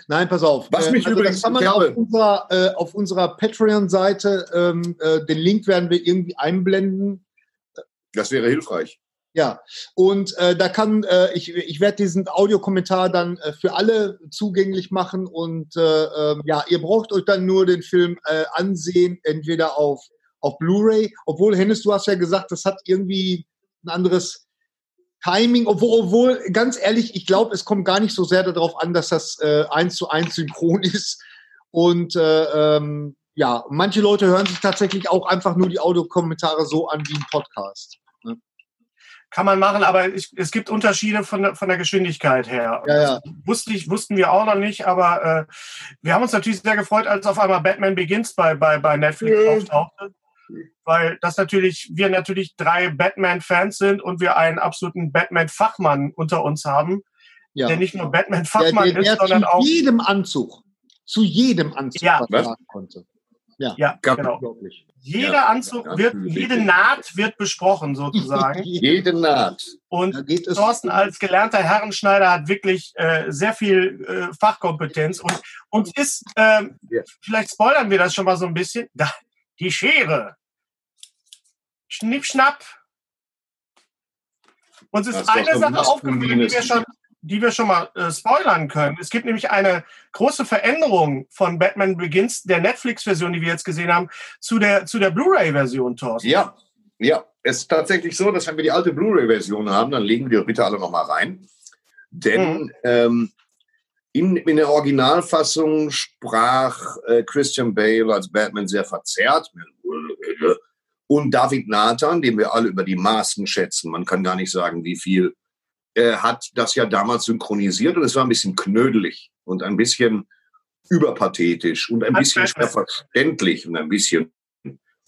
Nein, pass auf. Was mich übrigens- das kann man auf unserer, äh, auf unserer Patreon-Seite, ähm, äh, den Link werden wir irgendwie einblenden. Das wäre hilfreich. Ja, und äh, da kann äh, ich, ich werde diesen Audiokommentar dann äh, für alle zugänglich machen und äh, ähm, ja, ihr braucht euch dann nur den Film äh, ansehen, entweder auf auf Blu-ray, obwohl Hennes, du hast ja gesagt, das hat irgendwie ein anderes Timing, obwohl, obwohl ganz ehrlich, ich glaube, es kommt gar nicht so sehr darauf an, dass das äh, eins zu eins synchron ist und äh, ähm, ja, manche Leute hören sich tatsächlich auch einfach nur die Audiokommentare so an wie ein Podcast. Kann man machen, aber ich, es gibt Unterschiede von, der- von der Geschwindigkeit her. Ja, ja. Wusste ich, wussten wir auch noch nicht, aber äh, wir haben uns natürlich sehr gefreut, als auf einmal Batman Begins bei, bei, bei Netflix Ja. auftauchte. Weil das natürlich, wir natürlich drei Batman-Fans sind und wir einen absoluten Batman-Fachmann unter uns haben, Ja. der nicht nur Batman-Fachmann ist, sondern zu auch. jedem Anzug, zu jedem Anzug Ja. was konnte. Ja, Gab- genau. Jeder Ja, Anzug ja, wird, jede Naht wird besprochen sozusagen. Jede Naht. Und Da geht es. Thorsten als gelernter Herrenschneider hat wirklich äh, sehr viel äh, Fachkompetenz und uns ist, ähm, Ja. vielleicht spoilern wir das schon mal so ein bisschen, da, die Schere. Schnipp, schnapp. Uns ist eine Sache aufgefallen, die wir, schon, die wir schon mal äh, spoilern können. Es gibt nämlich eine große Veränderung von Batman Begins, der Netflix-Version, die wir jetzt gesehen haben, zu der, zu der Blu-ray-Version, Thorsten. Ja, ja. Es ist tatsächlich so, dass wenn wir die alte Blu-ray-Version haben, dann legen wir die bitte alle nochmal rein. Denn Mhm. ähm, in, in der Originalfassung sprach äh, Christian Bale als Batman sehr verzerrt. Und David Nathan, den wir alle über die Maßen schätzen, man kann gar nicht sagen, wie viel, äh, hat das ja damals synchronisiert und es war ein bisschen knödelig und ein bisschen überpathetisch und ein bisschen schwer verständlich und ein bisschen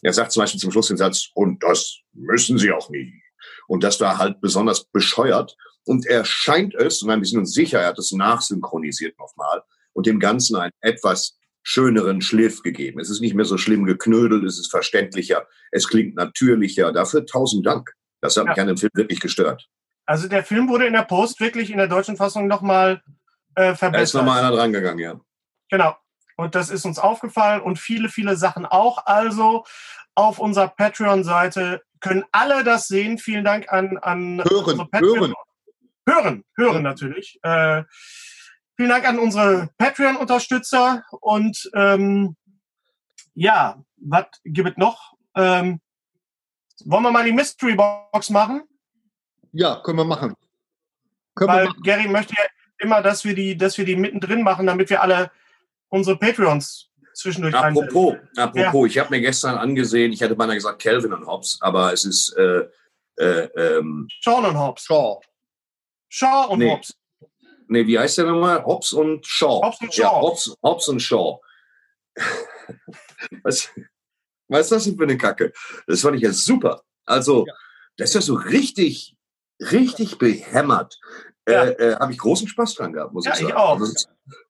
er sagt zum Beispiel zum Schluss den Satz, und das müssen Sie auch nie. Und das war halt besonders bescheuert. Und er scheint es, und wir sind uns sicher, er hat es nachsynchronisiert nochmal und dem Ganzen einen etwas schöneren Schliff gegeben. Es ist nicht mehr so schlimm geknödelt, es ist verständlicher, es klingt natürlicher. Dafür tausend Dank. Das hat Ja. mich an dem Film wirklich gestört. Also der Film wurde in der Post wirklich in der deutschen Fassung nochmal äh, Da ist verbessert. nochmal einer dran gegangen, ja. Genau. Und das ist uns aufgefallen und viele, viele Sachen auch. Also auf unserer Patreon-Seite können alle das sehen. Vielen Dank an, an Hören, hören. Hören, hören natürlich. Äh, vielen Dank an unsere Patreon-Unterstützer und ähm, ja, was gibt es noch? Ähm, wollen wir mal die Mystery Box machen? Ja, können wir machen. Können wir Weil machen. Gary möchte ja immer, dass wir die, dass wir die mittendrin machen, damit wir alle unsere Patreons zwischendurch einsetzen. Apropos, apropos, ich habe mir gestern angesehen, ich hätte beinahe gesagt Calvin und Hobbes, aber es ist äh, äh, ähm, Sean und Hobbs. Shaw. Shaw und Nee. Hobbs. Nee, wie heißt der nochmal? Hobbs und Shaw. Hobbs und Ja, Shaw. Hobbs, Hobbs und Shaw. was, was ist das denn für eine Kacke? Das fand ich ja super. Also, das ist ja so richtig, richtig behämmert. Ja. Äh, äh, Habe ich großen Spaß dran gehabt, muss Ja, ich ich sagen. auch. Also,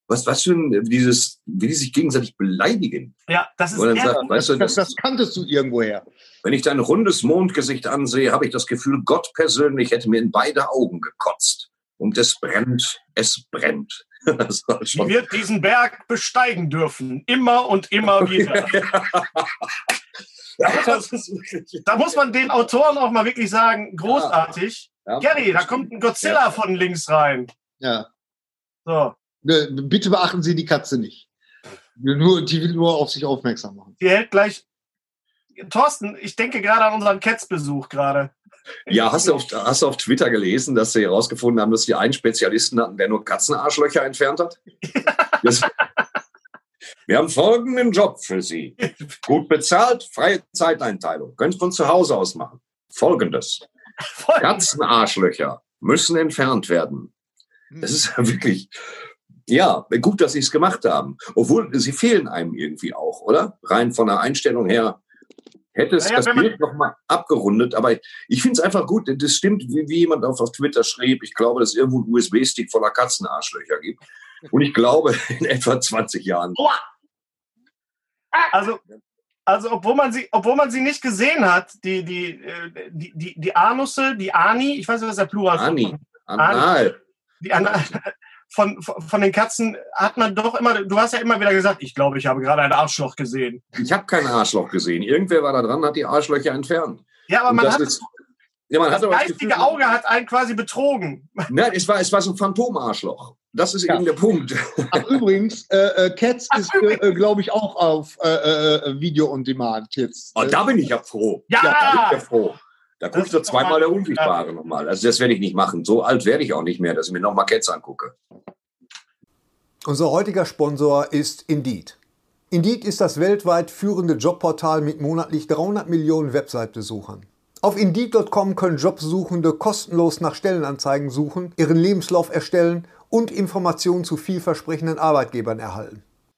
was, was für ein, dieses, wie die sich gegenseitig beleidigen. Ja, das ist sagt, weißt du, Das, das, das kanntest du irgendwoher. wenn ich dein rundes Mondgesicht ansehe, habe ich das Gefühl, Gott persönlich hätte mir in beide Augen gekotzt. Und es brennt, es brennt. Das schon wird diesen Berg besteigen dürfen. Immer und immer wieder. ist Da muss man den Autoren auch mal wirklich sagen, großartig. ja. Gary, da kommt ein Godzilla von links rein. Ja. So, Ne, Bitte beachten Sie die Katze nicht. Nur, die will nur auf sich aufmerksam machen. die hält gleich. Thorsten, ich denke gerade an unseren Cats-Besuch gerade. Ja, hast du, auf, hast du auf Twitter gelesen, dass sie herausgefunden haben, dass sie einen Spezialisten hatten, der nur Katzenarschlöcher entfernt hat? Das, wir haben folgenden Job für Sie. Gut bezahlt, freie Zeiteinteilung. Können Sie von zu Hause aus machen. Folgendes. Katzenarschlöcher müssen entfernt werden. Das ist wirklich, ja, gut, dass sie es gemacht haben. Obwohl, sie fehlen einem irgendwie auch, oder? Rein von der Einstellung her hätte es Naja, das Bild nochmal abgerundet. Aber ich finde es einfach gut. Das stimmt, wie, wie jemand auf, auf Twitter schrieb. Ich glaube, dass es irgendwo einen USB-Stick voller Katzenarschlöcher gibt. Und ich glaube, in etwa 20 Jahren. Also, also obwohl man sie, obwohl man sie nicht gesehen hat, die, die, äh, die, die, die Anusse, die Ani, ich weiß nicht, was der Plural ist. Ani, anal. Die Ana, von, von, den Katzen hat man doch immer, du hast ja immer wieder gesagt, ich glaube, ich habe gerade ein Arschloch gesehen. Ich habe kein Arschloch gesehen. Irgendwer war da dran, hat die Arschlöcher entfernt. Ja, aber Und man das hat, ist- Ja, man das hat aber das geistige Gefühl, Auge hat einen quasi betrogen. Nein, es war, es war so ein Phantomarschloch. Das ist Ja. eben der Punkt. Ach, übrigens, äh, äh, Cats Ach, ist, äh, äh, glaube ich, auch auf äh, äh, Video on Demand jetzt. Oh, da bin ich ja froh. Ja! da bin ich ja froh. Da gucke ich doch zweimal mal- der Unsichtbare nochmal. Also das werde ich nicht machen. So alt werde ich auch nicht mehr, dass ich mir nochmal Cats angucke. Unser heutiger Sponsor ist Indeed. Indeed ist das weltweit führende Jobportal mit monatlich 300 Millionen Website-Besuchern. Auf Indeed.com können Jobsuchende kostenlos nach Stellenanzeigen suchen, ihren Lebenslauf erstellen und Informationen zu vielversprechenden Arbeitgebern erhalten.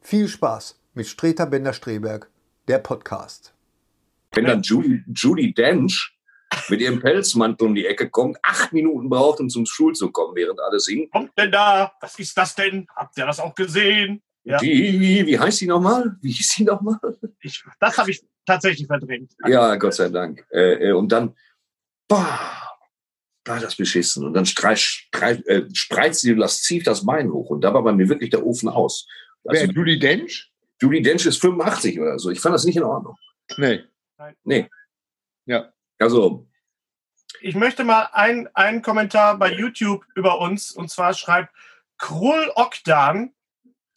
viel Spaß mit Streter Bender-Streberg, der Podcast. Wenn dann Judy, Judy Dench mit ihrem Pelzmantel um die Ecke kommt, acht Minuten braucht, um zum Stuhl zu kommen, während alle singen. Kommt denn da? Was ist das denn? Habt ihr das auch gesehen? Ja. Die, wie heißt sie nochmal? Wie hieß sie nochmal? Das habe ich tatsächlich verdrängt. Ja, Gott sei Dank. Äh, äh, und dann, boah, war das beschissen. Und dann streich, streich, äh, spreizt sie, das zieht das Bein hoch. Und da war bei mir wirklich der Ofen aus. Also, Wer, Judy Dench? Judy Dench ist 85 oder so. Ich fand das nicht in Ordnung. Nee. Nee. Ja. Also, Ich möchte mal ein- einen Kommentar bei YouTube über uns, und zwar schreibt Krull Oktan,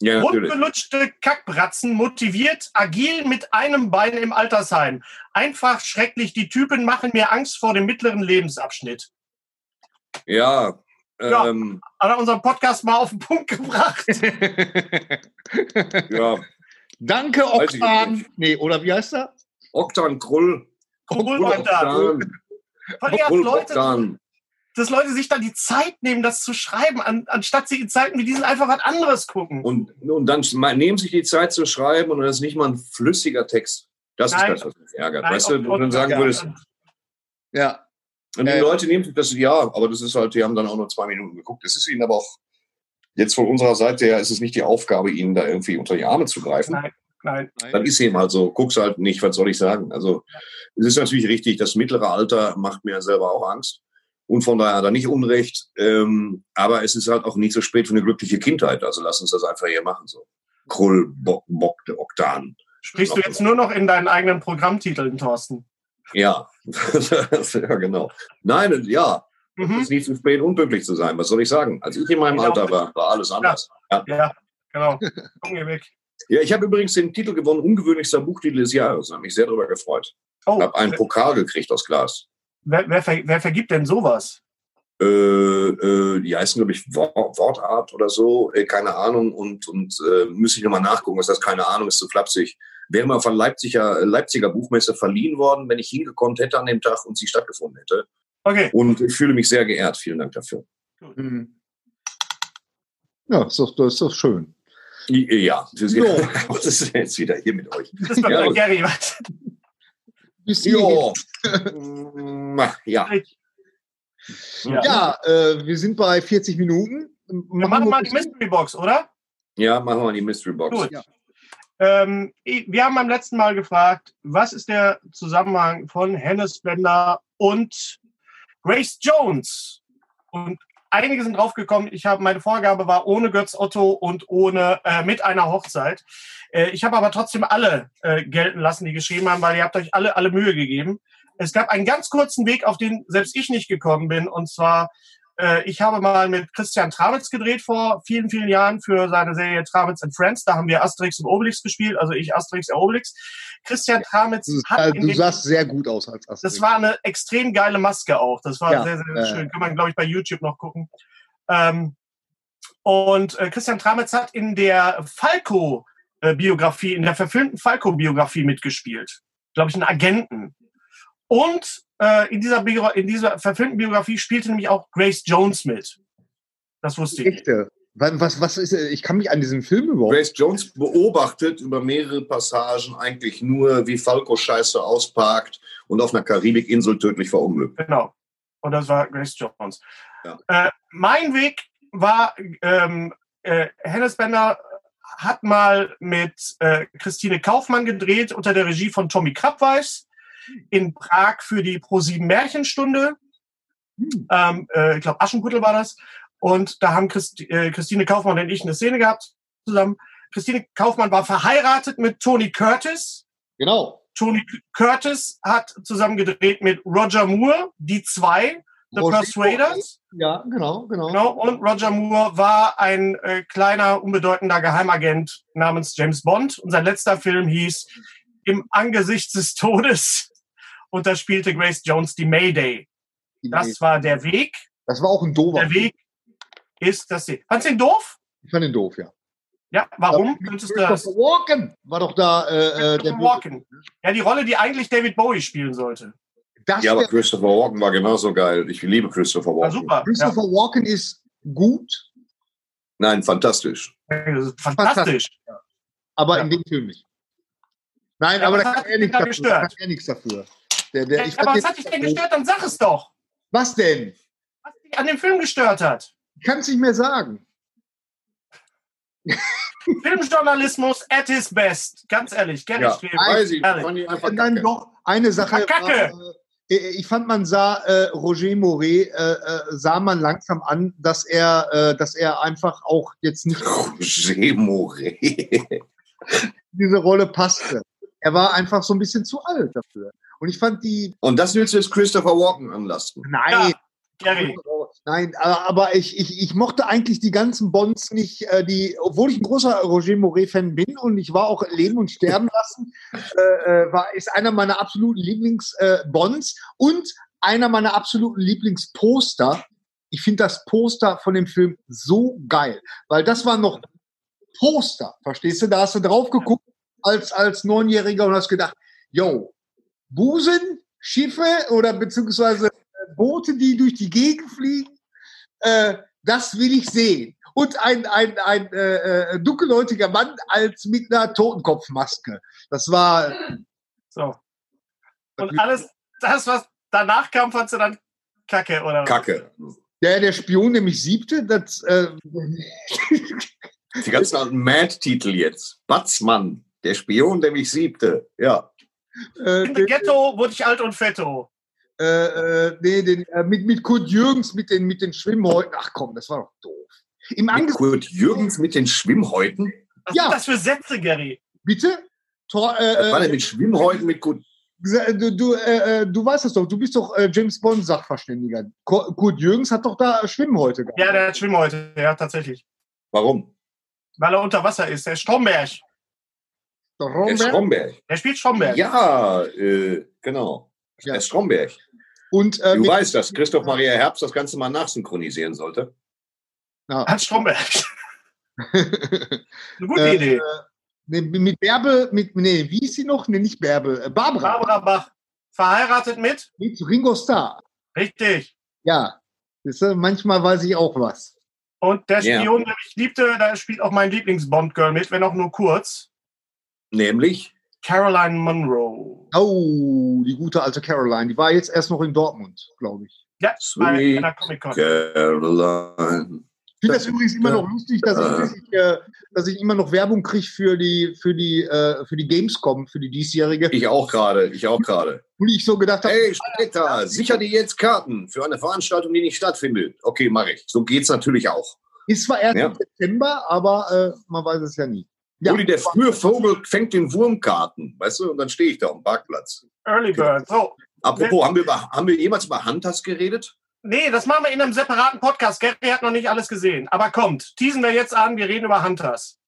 ja. Rundgelutschte Kackbratzen, motiviert, agil mit einem Bein im Altersheim. Einfach schrecklich, die Typen machen mir Angst vor dem mittleren Lebensabschnitt. Ja, Ja. ähm, Hat er unseren Podcast mal auf den Punkt gebracht. ja. Danke, Oktan. Nee, oder wie heißt er? Oktan Krull. Krull Oktan. Oktan. Krull Leute, Oktan. dass Leute sich dann die Zeit nehmen, das zu schreiben, an, anstatt sie in Zeiten wie diesen einfach was anderes gucken. Und, und dann nehmen sich die Zeit zu schreiben und das ist nicht mal ein flüssiger Text. Das Nein. ist das, was mich ärgert. Nein, weißt du, wo du dann sagen würdest, Ja. Und die Ja. Leute nehmen sich das, ja, aber das ist halt, die haben dann auch nur zwei Minuten geguckt. Es ist ihnen aber auch, jetzt von unserer Seite her, ist es nicht die Aufgabe, ihnen da irgendwie unter die Arme zu greifen. Nein, nein. Dann ist eben halt so, guck's halt nicht, was soll ich sagen? Also, es ist natürlich richtig, das mittlere Alter macht mir selber auch Angst. Und von daher hat er nicht Unrecht. Ähm, aber es ist halt auch nicht so spät für eine glückliche Kindheit. Also lass uns das einfach hier machen, so. Krull, Bock, Bock, Oktan. Sprichst du jetzt nur noch in deinen eigenen Programmtiteln, Thorsten? Ja. ja, genau. Nein, ja. Es Mhm. ist nicht zu spät, unpünktlich zu sein. Was soll ich sagen? Als ich in meinem Genau. Alter war, war alles anders. Ja, Ja, genau. Komm hier weg. ja ich habe übrigens den Titel gewonnen, ungewöhnlichster Buchtitel des Jahres. Da habe mich sehr darüber gefreut. Oh, Ich habe einen Pokal gekriegt aus Glas. wer, wer, ver, wer vergibt denn sowas? äh, äh, die heißen, glaube ich, Wor Wortart oder so, äh, keine Ahnung. Und, und äh, müsste ich nochmal nachgucken, was das keine Ahnung ist, zu flapsig. Wäre mal von Leipziger, äh, Leipziger Buchmesse verliehen worden, wenn ich hingekommen hätte an dem Tag und sie stattgefunden hätte. Okay. Und ich fühle mich sehr geehrt. Vielen Dank dafür. Mhm. Ja, ist doch, das ist doch schön. I- Ja, das ist, So. was ist denn jetzt wieder hier mit euch? Das ist bei Ja. Gary was. Jo. Mm, Ja. Ja. Ja, äh, wir sind bei 40 Minuten. Wir machen mal die Mystery Box, oder? Ja, machen wir die Mystery Box. Gut. Ja. Ähm, wir haben beim letzten Mal gefragt, was ist der Zusammenhang von Hennes Bender und Grace Jones? Und einige sind draufgekommen. Ich habe meine Vorgabe war ohne Götz Otto und ohne äh, mit einer Hochzeit. Äh, ich habe aber trotzdem alle äh, gelten lassen, die geschrieben haben, weil ihr habt euch alle alle Mühe gegeben. Es gab einen ganz kurzen Weg, auf den selbst ich nicht gekommen bin, und zwar äh, ich habe mal mit Christian Tramitz gedreht vor vielen, vielen Jahren für seine Serie Tramitz and Friends. Da haben wir Asterix und Obelix gespielt, also ich Asterix, er Obelix. Christian Tramitz hat äh, in du sahst sehr gut aus als Astrid. das war eine extrem geile Maske auch. Das war Ja, sehr, sehr äh. schön. Kann man, glaube ich, bei YouTube noch gucken. Ähm, und äh, Christian Tramitz hat in der Falco-Biografie, in der verfilmten Falco-Biografie mitgespielt. Glaube ich, einen Agenten. Und äh, in, dieser Bio in dieser verfilmten Biografie spielte nämlich auch Grace Jones mit. Das wusste ich. Echte. Was, was, was ist, äh, ich kann mich an diesen Film überhaupt. Grace Jones beobachtet über mehrere Passagen eigentlich nur, wie Falco Scheiße ausparkt und auf einer Karibikinsel tödlich verunglückt. Genau. Und das war Grace Jones. Ja. Äh, mein Weg war, ähm, äh, Hennes Bender hat mal mit äh, Christine Kaufmann gedreht unter der Regie von Tommy Krabweis in Prag für die Pro7 Märchenstunde. Hm. Ähm, äh, ich glaube, Aschenputtel war das. Und da haben Christi äh, Christine Kaufmann und ich eine Szene gehabt zusammen. Christine Kaufmann war verheiratet mit Tony Curtis. Genau. Tony Curtis hat zusammen gedreht mit Roger Moore, die zwei, The Roger Persuaders. Ja, genau, genau. Genau, und Roger Moore war ein äh, kleiner, unbedeutender Geheimagent namens James Bond. Und sein letzter Film hieß Im Angesicht des Todes. Und da spielte Grace Jones die Mayday. Das war der Weg. das war auch ein doofer. Der Weg ist das sie. Fandst du ihn doof? Ich fand den doof, ja. Ja, warum? Könntest du das? Christopher Walken war doch da äh, äh, der Christopher Walken. Ja, die Rolle, die eigentlich David Bowie spielen sollte. Das Ja, aber Christopher Walken war genauso geil. Ich liebe Christopher War Walken. super. Ja, Christopher Walken ist gut, Nein, fantastisch. ist fantastisch. aber Ja. in dem Film nicht. Nein, Ja, aber da kann er nichts dafür. Da kann er nichts dafür. Der, der, ich aber was hat dich denn gestört? Dann sag es doch. Was denn? Was dich an dem Film gestört hat. Ich kann es nicht mehr sagen. Filmjournalismus at his best. Ganz ehrlich, Gary Ja, Strebe. weiß ich. Ehrlich. Fand ich einfach Nein, kacke. doch, eine Sache. Kacke. War, äh, ich fand, man sah äh, Roger Moret, äh, äh, sah man langsam an, dass er, äh, dass er einfach auch jetzt nicht Roger Moret. diese Rolle passte. Er war einfach so ein bisschen zu alt dafür. Und ich fand die. Und das willst du jetzt Christopher Walken anlasten? Nein. Ja. Gary. Nein, aber ich, ich, ich mochte eigentlich die ganzen Bonds nicht, äh, die, obwohl ich ein großer Roger Moret-Fan bin und ich war auch Leben und Sterben lassen, äh, äh, war, ist einer meiner absoluten Lieblings-Bonds und einer meiner absoluten Lieblingsposter. Ich finde das Poster von dem Film so geil, weil das war noch Poster, verstehst du? Da hast du drauf geguckt als, als Neunjähriger und hast gedacht, yo, Busen, Schiffe oder beziehungsweise äh, Boote, die durch die Gegend fliegen, äh, das will ich sehen. Und ein, ein, ein äh, äh, dunkelhäutiger Mann als mit einer Totenkopfmaske. Das war. So. Und alles, das, was danach kam, fandst du dann kacke, oder? was? Kacke. Der, der Spion, der mich siebte, das. Äh, Die ganzen alten Mad-Titel jetzt. Batzmann, der Spion, der mich siebte. Ja. Äh, In the Ghetto wurde ich alt und fetto. äh, äh, nee, den, äh, mit, mit Kurt Jürgens, mit den, mit den Schwimmhäuten. Ach komm, das war doch doof. Im Mit Angesicht. Kurt Jürgens mit den Schwimmhäuten. Was Ja. sind das für Sätze, Gary? Bitte? Tor, Was war äh, denn mit Schwimmhäuten mit Kurt? äh, du, du, äh, äh, du weißt es doch, du bist doch äh, James Bond Sachverständiger. Ko- Kurt Jürgens hat doch da Schwimmhäute gehabt. Ja, der hat Schwimmhäute, ja, tatsächlich. Warum? Weil er unter Wasser ist. Der ist Stromberg. Der Der Romberg. Stromberg. Der spielt Stromberg. Ja, äh, genau. Ja. Der Stromberg. Und äh, Du weißt, dass Christoph Maria Herbst das Ganze mal nachsynchronisieren sollte. ja. Hans Stromberg. Eine gute Äh, Idee. nee, mit Bärbel, mit, nee, wie ist sie noch? Nee, nicht Bärbel, äh, Barbara. Barbara Bach. Verheiratet mit? Mit Ringo Starr. Richtig. Ja. Du, manchmal weiß ich auch was. Und der. Spion, der mich liebte, da spielt auch mein Lieblings-Bond-Girl mit, wenn auch nur kurz. Nämlich, Caroline Monroe. Oh, die gute alte Caroline. Die war jetzt erst noch in Dortmund, glaube ich. Ja, bei Sweet einer Comic-Con. Caroline. Ich finde das übrigens immer noch lustig, dass ich, dass ich, äh, dass ich immer noch Werbung kriege für die, für, die, äh, für die Gamescom, für die diesjährige. Ich auch gerade, ich auch gerade. Und ich so gedacht habe, Hey, später, sicher dir jetzt Karten für eine Veranstaltung, die nicht stattfindet. Okay, mache ich. So geht's natürlich auch. ist zwar erst Ja. im September, aber äh, man weiß es ja nie. Ja, Uli, der frühe Vogel fängt den Wurmkarten, weißt du? Und dann stehe ich da am Parkplatz. Early Bird. So. Apropos, haben wir, über, haben wir jemals über Hunters geredet? Nee, das machen wir in einem separaten Podcast. Gary hat noch nicht alles gesehen. Aber kommt, teasen wir jetzt an, wir reden über Hunters.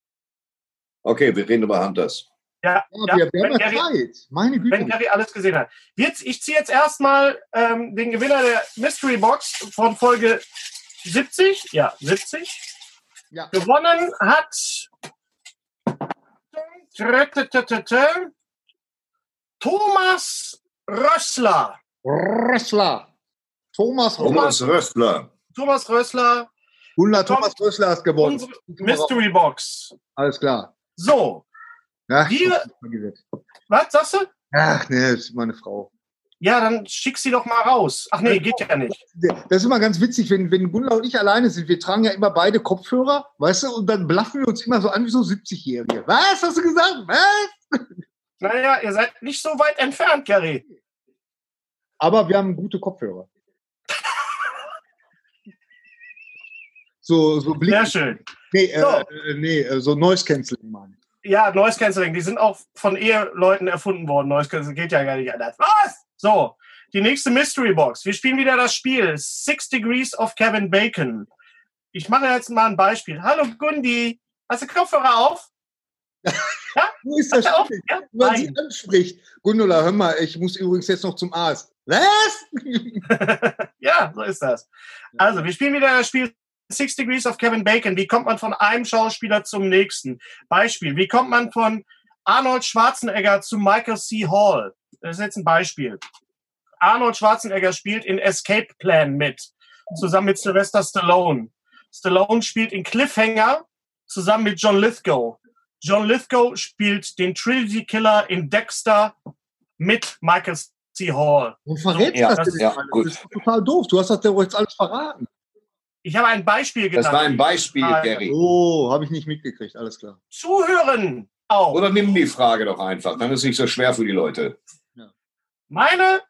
Okay, wir reden über Hunters. Ja, ja, ja, wenn haben ja Gary- Zeit. Meine Güte. wenn Gary alles gesehen hat. Jetzt, ich ziehe jetzt erstmal ähm, den Gewinner der Mystery Box von Folge 70. Ja, 70. Ja. Gewonnen hat Thomas Rössler. Rössler. Thomas Rössler. Thomas Röstler. Thomas Rössler, Gunnar Thomas Rössler gewonnen. unsere Mystery Box. Alles klar. So, Ach, Wir- was sagst du? Ach nee, das ist meine Frau. Ja, dann schick sie doch mal raus. Ach nee, geht ja nicht. Das ist immer ganz witzig, wenn, wenn Gunnar und ich alleine sind. Wir tragen ja immer beide Kopfhörer, weißt du, und dann blaffen wir uns immer so an wie so 70-Jährige. Was hast du gesagt? Was? Naja, ihr seid nicht so weit entfernt, Gary. Aber wir haben gute Kopfhörer. So, so Blick. Sehr schön. Nee, äh, So. äh, nee, äh, so Noise Cancelling, meine ich. Ja, Noise Cancelling, die sind auch von Eheleuten erfunden worden. Noise Cancelling geht ja gar nicht anders. Was? So, die nächste Mystery Box. Wir spielen wieder das Spiel Six Degrees of Kevin Bacon. Ich mache jetzt mal ein Beispiel. Hallo Gundi, hast du Kopfhörer auf? Wo ist das? Spiel? Ja? Wenn man sie anspricht. Gundula, hör mal, ich muss übrigens jetzt noch zum Arzt. Was? ja, so ist das. Also, wir spielen wieder das Spiel Six Degrees of Kevin Bacon. Wie kommt man von einem Schauspieler zum nächsten? Beispiel. Wie kommt man von Arnold Schwarzenegger zu Michael C. Hall? Das ist jetzt ein Beispiel. Arnold Schwarzenegger spielt in Escape Plan mit, zusammen mit Sylvester Stallone. Stallone spielt in Cliffhanger zusammen mit John Lithgow. John Lithgow spielt den Trinity Killer in Dexter mit Michael C. Hall. Wo verrätst Ja, du das das- denn ja, jetzt alles? gut. Das ist total doof. Du hast das doch jetzt alles verraten. Ich habe ein Beispiel Das genannt. war ein Beispiel, Gary. Oh, habe ich nicht mitgekriegt. Alles klar. Zuhören auch. Oder nimm die Frage doch einfach, dann ist es nicht so schwer für die Leute. Meine,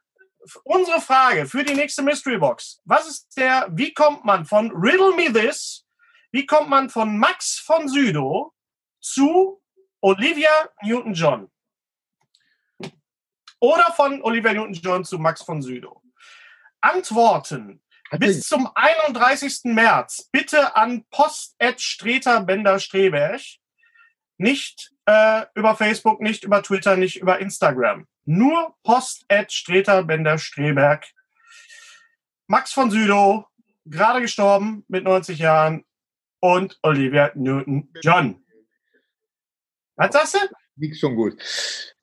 unsere Frage für die nächste Mystery Box. Was ist der, wie kommt man von Riddle Me This, wie kommt man von Max von Südow zu Olivia Newton-John? oder von Oliver Newton-John zu Max von Südow. Antworten bis zum 31. März bitte an post.streter Bender Streberg. Nicht äh, über Facebook, nicht über Twitter, nicht über Instagram. Nur post.streter Bender Streberg. Max von Südow, gerade gestorben mit 90 Jahren und Olivia Newton-John. Was sagst du? Liegt schon gut.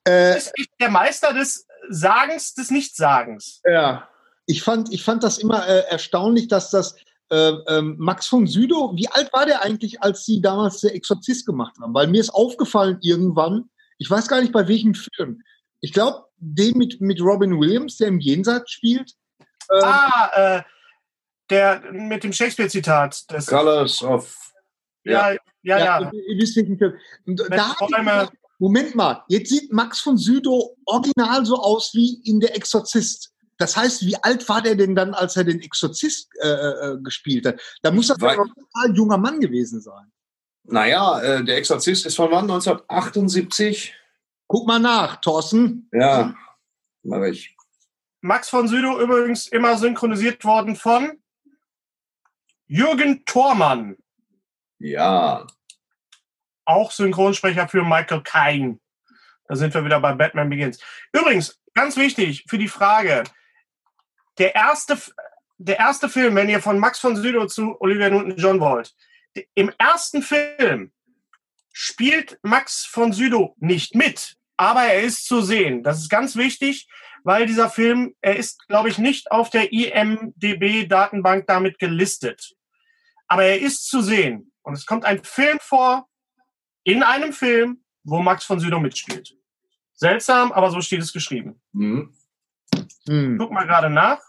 Äh, ist der Meister des Sagens, des Nichtsagens. Ja. Ich fand, ich fand das immer äh, erstaunlich, dass das ähm, Max von Südow, wie alt war der eigentlich, als sie damals der Exorzist gemacht haben? Weil mir ist aufgefallen irgendwann, ich weiß gar nicht bei welchem Film. Ich glaube, den mit, mit Robin Williams, der im Jenseits spielt. Ähm, ah, äh, der mit dem Shakespeare-Zitat. Colors of. Ja, ja, ja. ja. ja. Ihr wisst welchen Film. Und da Moment mal, jetzt sieht Max von Südow original so aus wie in Der Exorzist. Das heißt, wie alt war der denn dann, als er den Exorzist äh, äh, gespielt hat? Da muss er ein total junger Mann gewesen sein. Naja, äh, der Exorzist ist von wann? 1978? Guck mal nach, Thorsten. Ja, mache ich. Max von Südow übrigens immer synchronisiert worden von Jürgen Thormann. Ja. Auch Synchronsprecher für Michael Caine. Da sind wir wieder bei Batman Begins. Übrigens, ganz wichtig für die Frage, der erste, der erste Film, wenn ihr von Max von Sydow zu Olivia Newton-John wollt, im ersten Film spielt Max von Sydow nicht mit, aber er ist zu sehen. Das ist ganz wichtig, weil dieser Film, er ist, glaube ich, nicht auf der IMDB-Datenbank damit gelistet. Aber er ist zu sehen. Und es kommt ein Film vor, in einem Film, wo Max von Sydow mitspielt. Seltsam, aber so steht es geschrieben. Mhm. Hm. Guck mal gerade nach.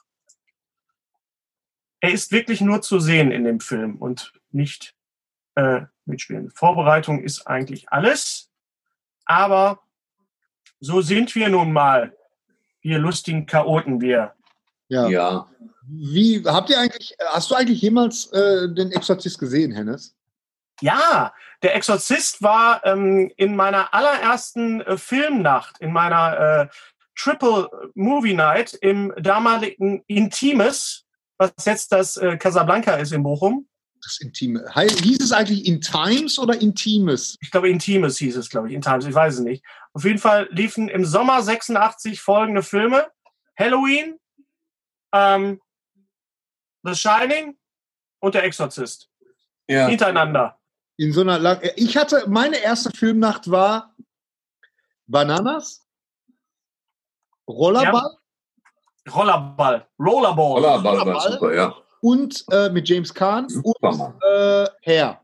Er ist wirklich nur zu sehen in dem Film und nicht äh, mitspielen. Vorbereitung ist eigentlich alles, aber so sind wir nun mal. Wir lustigen Chaoten, wir. Ja. ja. Wie habt ihr eigentlich, hast du eigentlich jemals äh, den Exorzist gesehen, Hennes? Ja, der Exorzist war ähm, in meiner allerersten äh, Filmnacht, in meiner äh, Triple Movie Night im damaligen Intimes, was jetzt das äh, Casablanca ist in Bochum. Das Intime. Hieß es eigentlich in Times oder Intimes? Ich glaube, Intimes hieß es, glaube ich, in Times, ich weiß es nicht. Auf jeden Fall liefen im Sommer 86 folgende Filme. Halloween, ähm, The Shining und Der Exorzist. Ja. Hintereinander. In so einer lang ich hatte, meine erste Filmnacht war Bananas, Rollerball? Ja. Rollerball. Rollerball. Rollerball, Rollerball. war super, ja. Und äh, mit James Kahn super, und äh, Herr.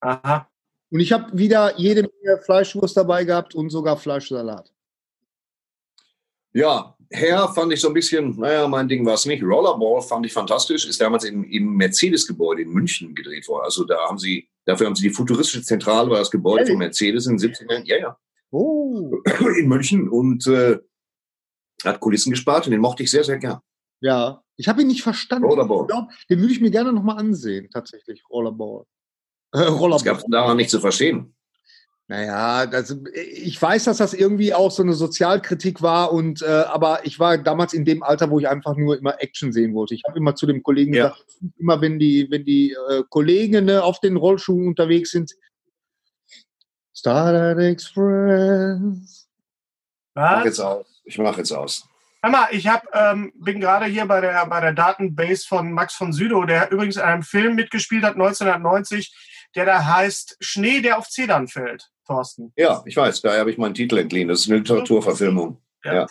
Aha. Und ich habe wieder jede Menge Fleischwurst dabei gehabt und sogar Fleischsalat. Ja, Herr fand ich so ein bisschen, naja, mein Ding war es nicht. Rollerball fand ich fantastisch, ist damals im, im Mercedes-Gebäude in München gedreht worden. Also da haben sie, dafür haben sie die futuristische Zentrale, war das Gebäude von Mercedes in den 70ern. Ja, ja. Oh. In München und äh, hat Kulissen gespart und den mochte ich sehr, sehr gern. Ja, ich habe ihn nicht verstanden. Rollerball. Glaub, den würde ich mir gerne nochmal ansehen, tatsächlich. Rollerball. Äh, Rollerball. Es gab daran nicht zu verstehen. Naja, das, ich weiß, dass das irgendwie auch so eine Sozialkritik war und äh, aber ich war damals in dem Alter, wo ich einfach nur immer Action sehen wollte. Ich habe immer zu dem Kollegen ja. gesagt, immer wenn die, wenn die äh, Kolleginnen auf den Rollschuhen unterwegs sind, Starlight Express. Was? Ich mach jetzt aus. Ich mache jetzt aus. Hör mal, ich hab, ähm, bin gerade hier bei der, bei der Datenbase von Max von Südow, der übrigens in einem Film mitgespielt hat, 1990, der da heißt Schnee, der auf Zedern fällt, Thorsten. Ja, ich weiß, daher habe ich meinen Titel entliehen. Das ist eine Literaturverfilmung. Ja. ja.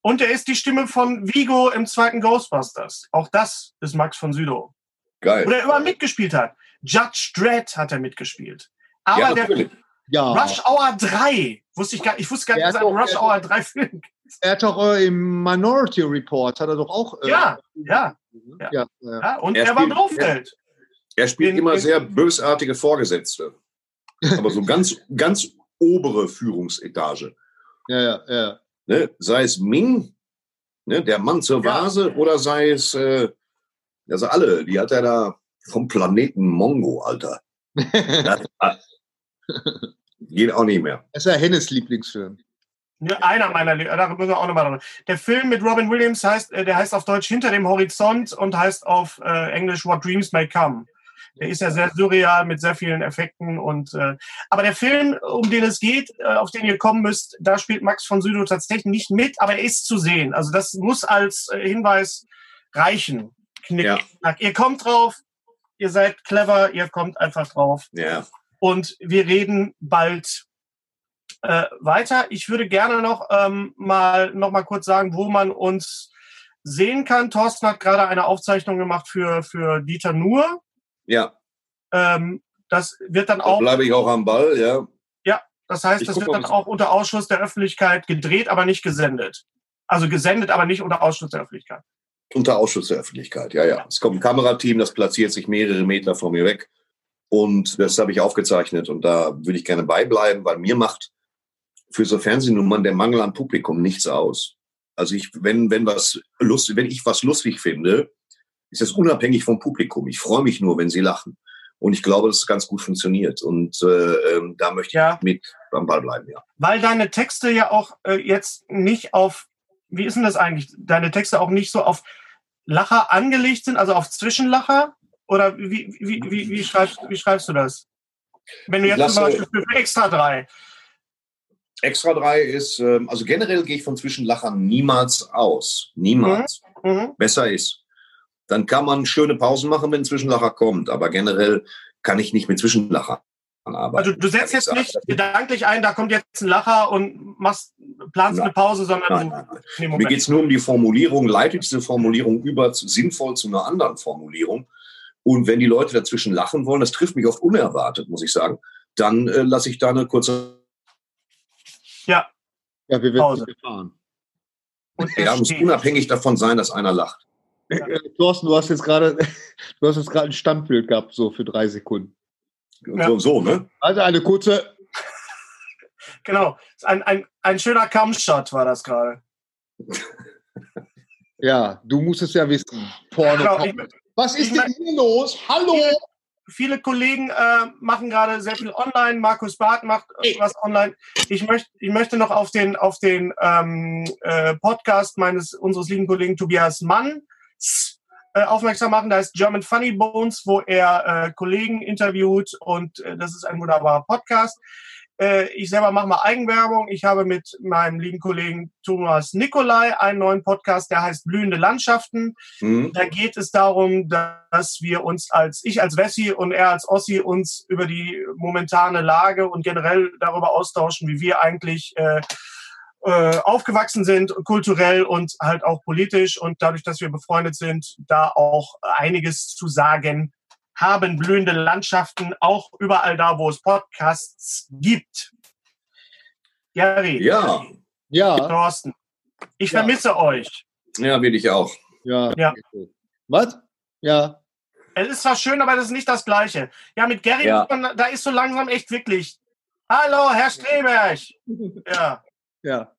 Und er ist die Stimme von Vigo im zweiten Ghostbusters. Auch das ist Max von Südow. Geil. Wo er immer mitgespielt hat. Judge Dredd hat er mitgespielt. Aber ja, der, ja. Rush Hour 3. Wusste ich, gar, ich wusste gar nicht, dass es einen Rush Hour 3 Film gibt. Er hat doch äh, im Minority Report, hat er doch auch. Äh, ja, ja, ja, ja, ja. Und er, er war Blofeld. Er, er spielt in, immer sehr bösartige Vorgesetzte. Aber so ganz, ganz obere Führungsetage. Ja, ja, ja. Ne? Sei es Ming, ne? der Mann zur Vase, oder sei es, äh, also alle, die hat er da vom Planeten Mongo, Alter. das, Geht auch nicht mehr. Das ist ja Hennes Lieblingsfilm. Einer meiner, da müssen wir auch nochmal drüber. Der Film mit Robin Williams heißt, äh, der heißt auf Deutsch Hinter dem Horizont und heißt auf äh, Englisch What Dreams May Come. Der ist ja sehr surreal mit sehr vielen Effekten und äh, aber der Film, um den es geht, äh, auf den ihr kommen müsst, da spielt Max von Südow tatsächlich nicht mit, aber er ist zu sehen. Also das muss als äh, Hinweis reichen. Knick, Ja. Ihr kommt drauf, ihr seid clever, ihr kommt einfach drauf Ja. Und wir reden bald äh, weiter. Ich würde gerne noch ähm, mal noch mal kurz sagen, wo man uns sehen kann. Thorsten hat gerade eine Aufzeichnung gemacht für für Dieter Nuhr. Ja. Ähm, das wird dann Da auch, bleibe ich auch am Ball, ja. das heißt, ich das guck wird dann auch unter Ausschluss der Öffentlichkeit gedreht, aber nicht gesendet. Also gesendet, aber nicht unter Ausschluss der Öffentlichkeit. Unter Ausschuss der Öffentlichkeit, ja, ja. Es kommt ein Kamerateam, das platziert sich mehrere Meter von mir weg. Und das habe ich aufgezeichnet und da würde ich gerne beibleiben, weil mir macht für so Fernsehnummern der Mangel an Publikum nichts aus. Also ich, wenn, wenn was lustig, wenn ich was lustig finde, ist das unabhängig vom Publikum. Ich freue mich nur, wenn sie lachen. Und ich glaube, dass es ganz gut funktioniert. Und äh, ähm, da möchte ich Ja. mit am Ball bleiben, ja. Weil deine Texte ja auch äh, jetzt nicht auf, wie ist denn das eigentlich? Deine Texte auch nicht so auf Lacher angelegt sind, also auf Zwischenlacher? Oder wie, wie, wie, wie, schreibst, wie schreibst du das? Wenn du jetzt zum lasse- Beispiel für extra drei. Extra drei ist, ähm, also generell gehe ich von Zwischenlachern niemals aus. Niemals. Mhm. besser ist. Dann kann man schöne Pausen machen, wenn ein Zwischenlacher kommt. Aber generell kann ich nicht mit Zwischenlachern arbeiten. Also du setzt jetzt nicht gedanklich ein, da kommt jetzt ein Lacher und machst, planst Nein. eine Pause, sondern Nein, nein, nein. Mir geht es nur um die Formulierung, leitet diese Formulierung über zu, sinnvoll zu einer anderen Formulierung. Und wenn die Leute dazwischen lachen wollen, das trifft mich oft unerwartet, muss ich sagen, dann äh, lasse ich da eine kurze, Ja, Ja, wir werden Pause. nicht erfahren. und ja, muss unabhängig davon sein, dass einer lacht. Ja. Äh, Thorsten, du hast jetzt gerade, du hast jetzt gerade ein Standbild gehabt, so für drei Sekunden. Ja. So, so, ne? Also eine kurze, Genau. Ein, ein, ein schöner Kampfshot war das gerade. ja, du musst es ja wissen. Porno. Genau, ich, Was ist denn hier los? Hallo? viele Kollegen äh, machen gerade sehr viel online. Markus Barth macht äh, was online. Ich möchte, ich möchte noch auf den auf den ähm, äh, Podcast meines unseres lieben Kollegen Tobias Mann äh, aufmerksam machen. Da ist German Funny Bones, wo er äh, Kollegen interviewt und äh, das ist ein wunderbarer Podcast. Äh, ich selber mache mal Eigenwerbung. Ich habe mit meinem lieben Kollegen Thomas Nikolai einen neuen Podcast, der heißt Blühende Landschaften. Hm? Da geht es darum, dass wir uns als, ich als Wessi und er als Ossi uns über die momentane Lage und generell darüber austauschen, wie wir eigentlich äh, äh, aufgewachsen sind, kulturell und halt auch politisch und dadurch, dass wir befreundet sind, da auch einiges zu sagen haben. Blühende Landschaften, auch überall da, wo es Podcasts gibt. Gary, Ja, Ja, Thorsten, ich Ja. vermisse euch. ja, will ich auch. ja. Ja. Was? Ja. Es ist zwar schön, aber das ist nicht das Gleiche. Ja, mit Gary, Ja. muss man, da ist so langsam echt wirklich. Hallo, Herr Streberg. Ja. Ja.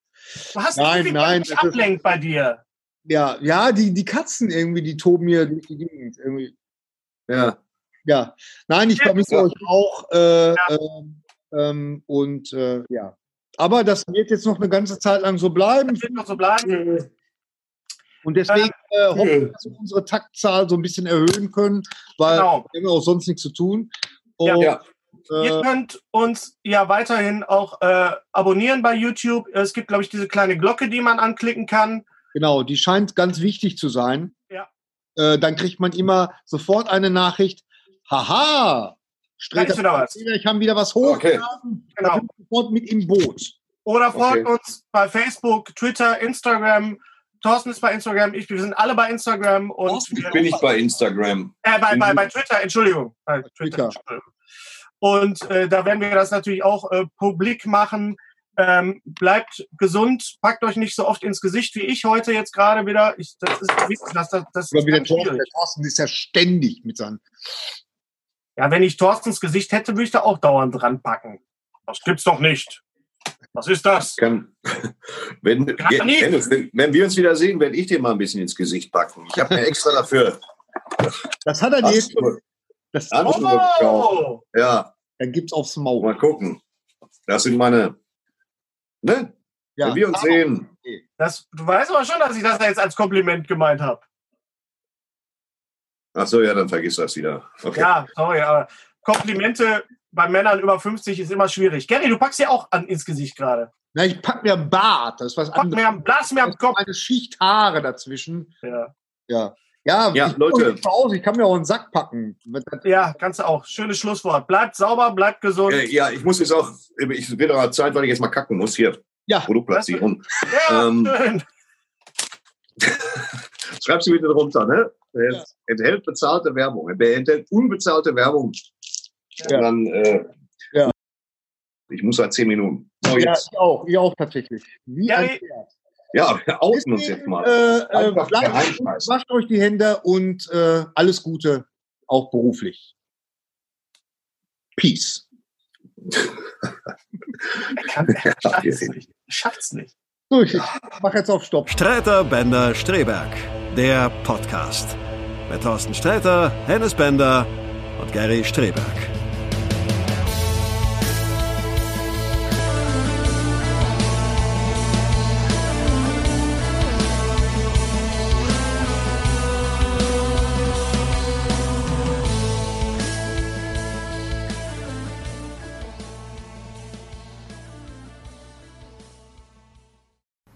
Du hast Nein, irgendwie nein, mich ablenkt bei dir. Ja, ja, die, die Katzen irgendwie, die toben hier durch die Gegend. Irgendwie. Ja. Ja. Nein, ich vermisse Ja. euch auch. Äh, Ja. ähm, ähm, und äh, ja. Aber das wird jetzt noch eine ganze Zeit lang so bleiben. Das wird noch so bleiben. Und deswegen äh, hoffe ich, dass wir unsere Taktzahl so ein bisschen erhöhen können, weil Genau. wir haben auch sonst nichts zu tun. Und, Ja. Ihr äh, könnt uns ja weiterhin auch äh, abonnieren bei YouTube. Es gibt, glaube ich, diese kleine Glocke, die man anklicken kann. genau, die scheint ganz wichtig zu sein. Ja. Äh, dann kriegt man immer sofort eine Nachricht. Haha! Wieder was. Ich haben wieder was Okay. hochgeladen. Da Genau. ich sofort mit im Boot. Oder folgt Okay. uns bei Facebook, Twitter, Instagram. Thorsten ist bei Instagram, ich, wir sind alle bei Instagram und wir, Bin ich bei Instagram. Äh, bei, bei, bei Twitter, Entschuldigung. Bei Twitter. Entschuldigung. Und äh, da werden wir das natürlich auch äh, publik machen. Ähm, bleibt gesund, packt euch nicht so oft ins Gesicht wie ich heute jetzt gerade wieder. Ich, das ist das, das, das ist wie der ganz Thorsten. schwierig. Der Thorsten ist ja ständig mit seinen. Ja, wenn ich Thorstens Gesicht hätte, würde ich da auch dauernd dran packen. Das gibt's doch nicht. Was ist das? Kann, wenn, Gar nicht. Dennis, wenn, wenn wir uns wieder sehen, werde ich dir mal ein bisschen ins Gesicht packen. Ich habe mir extra dafür. Das hat er Hast jetzt. Das? Oh! Ja, dann gibt's aufs Maul. mal gucken. Das sind meine. Ne? Ja. Wenn wir uns sehen. Das, du weißt aber schon, dass ich das jetzt als Kompliment gemeint habe. Ach so, ja, dann vergiss das wieder. Okay. Ja, sorry, aber Komplimente bei Männern über 50 ist immer schwierig. Gary, du packst ja auch an, ins Gesicht gerade. Na, ich pack mir einen Bart, das ist was Pack anderes. mir am, blas mir am Kopf. Eine Schicht Haare dazwischen. Ja. Ja. Ja, Ja, ich Leute. Zu Hause, ich kann mir auch einen Sack packen. ja, kannst du auch. Schönes Schlusswort. Bleibt sauber, bleibt gesund. Äh, ja, ich muss jetzt auch, ich will aber Zeit, weil ich jetzt mal kacken muss. Hier, Ja, Produktplatzierung. Ja, Ähm, schön. Schreib's mir bitte drunter, ne? Es enthält bezahlte Werbung. Es enthält unbezahlte Werbung. Ja. Und dann, äh, Ja. ich muss seit zehn Minuten. So, ja, jetzt. ich auch, ich auch tatsächlich. Wie Ja, ein ich- Pferd. Ja, wir outen uns jetzt mal. Äh, äh, bleibt wascht euch die Hände und äh, alles Gute, auch beruflich. Peace. Er kann, er schafft's nicht. Er schafft's nicht. So, ich mach jetzt auf Stopp. Streiter Bender Streberg, der Podcast. Mit Thorsten Sträter, Hennes Bender und Gary Streberg.